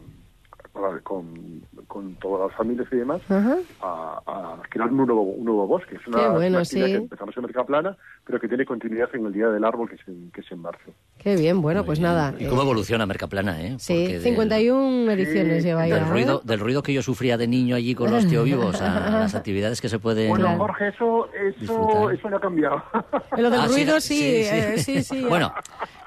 con, con todas las familias y demás a, a, crear un nuevo, un nuevo bosque. Es una, bueno, que empezamos en Plana pero que tiene continuidad en el Día del Árbol, que es en, que es en marzo. Qué bien, bueno, pues nada. ¿Y cómo eh, evoluciona Mercaplana, eh? Sí, 51 ediciones lleva ya. Del ruido, del ruido que yo sufría de niño allí con los tío vivos, a, las actividades que se pueden Bueno, Jorge, eso, eso, eso no ha cambiado. Lo del ah, ruido sí, sí, sí. Eh, bueno,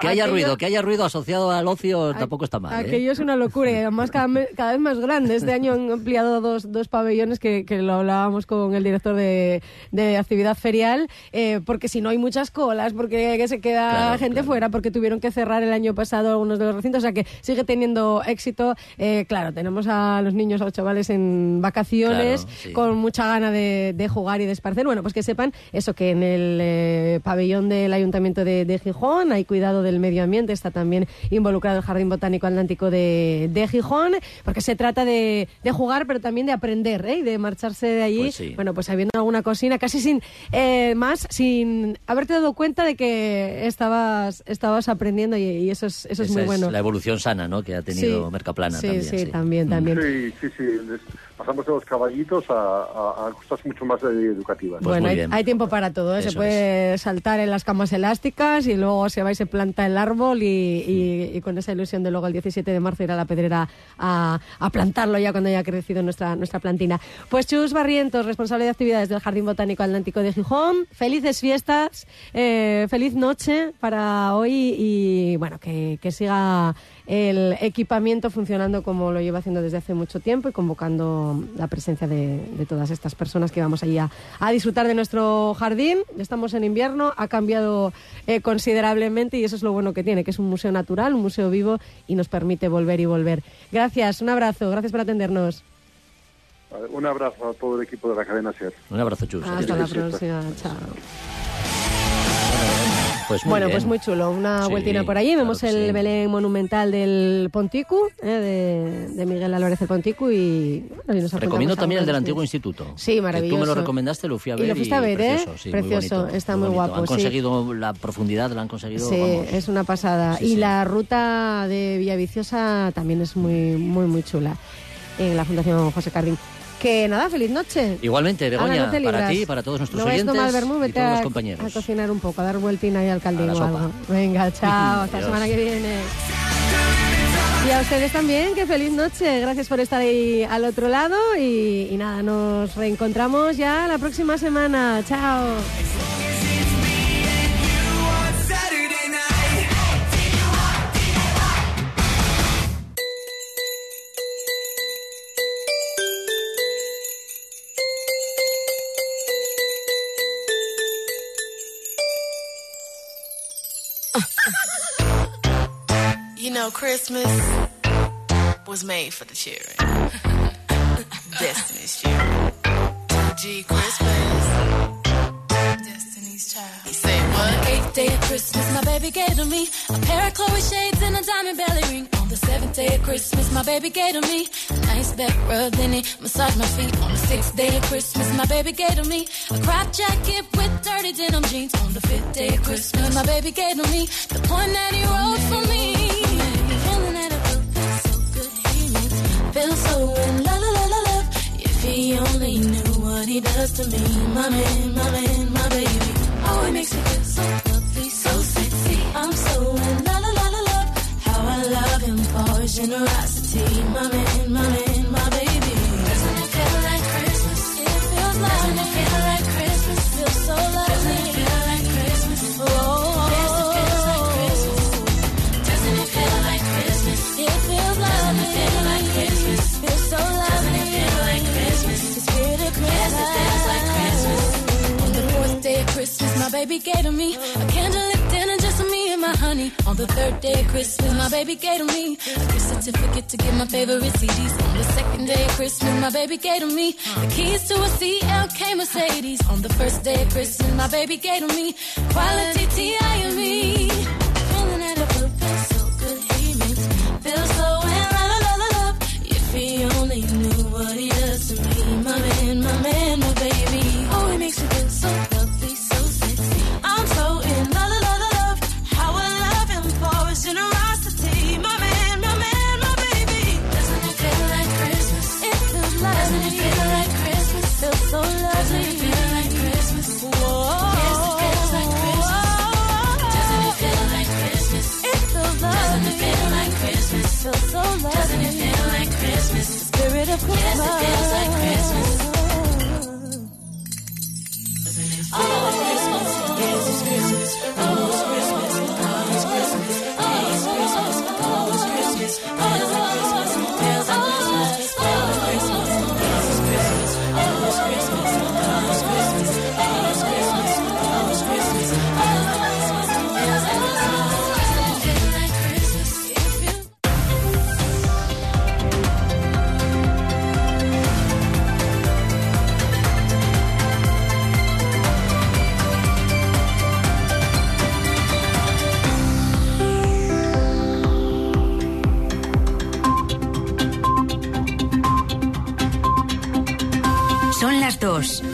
que haya ruido, que haya ruido asociado al ocio tampoco está mal. ¿eh? Aquello es una locura y además cada, cada, vez más grande. Este año han ampliado dos, dos pabellones que, que lo hablábamos con el director de, de actividad ferial, porque si no hay muchas colas porque se queda gente fuera, porque tuvieron que cerrar el año pasado algunos de los recintos, o sea que sigue teniendo éxito. Eh, claro, tenemos a los niños, a los chavales en vacaciones, con mucha gana de, jugar y de esparcer. Bueno, pues que sepan eso, que en el eh, pabellón del Ayuntamiento de, Gijón hay cuidado del medio ambiente, está también involucrado el Jardín Botánico Atlántico de, Gijón, porque se trata de, jugar, pero también de aprender, ¿eh? y de marcharse de allí, pues bueno, pues habiendo alguna cocina, casi sin más, sin haberte dado cuenta de que estabas, estabas aprendiendo y, eso es, eso es muy bueno. la evolución sana ¿no? que ha tenido Mercaplana. Sí, sí, también, también. Sí, sí, sí. Pasamos de los caballitos a, cosas mucho más educativas. Pues bueno, hay, tiempo para todo. ¿eh? Se puede saltar en las camas elásticas y luego se va y se planta el árbol y, con esa ilusión de luego el 17 de marzo ir a la pedrera a, plantarlo ya cuando haya crecido nuestra, nuestra plantina. Pues Chus Barrientos, responsable de actividades del Jardín Botánico Atlántico de Gijón. Felices fiestas. Eh, feliz noche para hoy y bueno, que, siga el equipamiento funcionando como lo lleva haciendo desde hace mucho tiempo y convocando la presencia de, todas estas personas que vamos allí a, disfrutar de nuestro jardín. Estamos en invierno, ha cambiado eh, considerablemente y eso es lo bueno que tiene, que es un museo natural, un museo vivo y nos permite volver y volver. Gracias, un abrazo, gracias por atendernos. Un abrazo a todo el equipo de la cadena SER. Un abrazo, Chus. Hasta la próxima. Chao. Pues bueno, pues muy chulo. Una vueltina por allí. Vemos el Belén monumental del Ponticu, eh, de, Miguel Álvarez del Ponticu. Y, Recomiendo también el del antiguo instituto. Sí, maravilloso. tú me lo recomendaste, lo fui a ver. Y lo fuiste a ver, ¿eh? Precioso, está muy, guapo. Han conseguido la profundidad, la han conseguido. Sí, es una pasada. y la ruta de Villaviciosa también es muy, muy, muy chula en la Fundación José Cardín. Que nada, feliz noche. Igualmente, Begoña, para ti, para todos nuestros oyentes y todos los compañeros. A cocinar un poco, a dar vueltina ahí al caldillo o algo. Venga, chao, hasta la semana que viene. Y a ustedes también, que feliz noche. Gracias por estar ahí al otro lado y nada, nos reencontramos ya la próxima semana. Chao. Know, Christmas was made for the children. Destiny's children. G Christmas. Destiny's child. He say what? Eighth day of Christmas, my baby gave to me a pair of Chloe shades and a diamond belly ring. On the seventh day of Christmas, my baby gave to me a nice back rub, then he massaged my feet. On the sixth day of Christmas, my baby gave to me a crop jacket with dirty denim jeans. On the fifth day of Christmas, my baby gave to me the point that he wrote for me. Feel so in la la la love. If he only knew what he does to me, my man, my man, my baby. Oh, it makes me feel so lovely, so sexy. I'm so in la la la love. How I love him for his generosity, my man, my man, my baby gave to me a candlelit dinner just for me and my honey. On the third day of Christmas, my baby gave to me a gift certificate to get my favorite CDs. On the second day of Christmas, my baby gave to me the keys to a CLK Mercedes. On the first day of Christmas, my baby gave to me quality T.I. Yes, it feels like 2.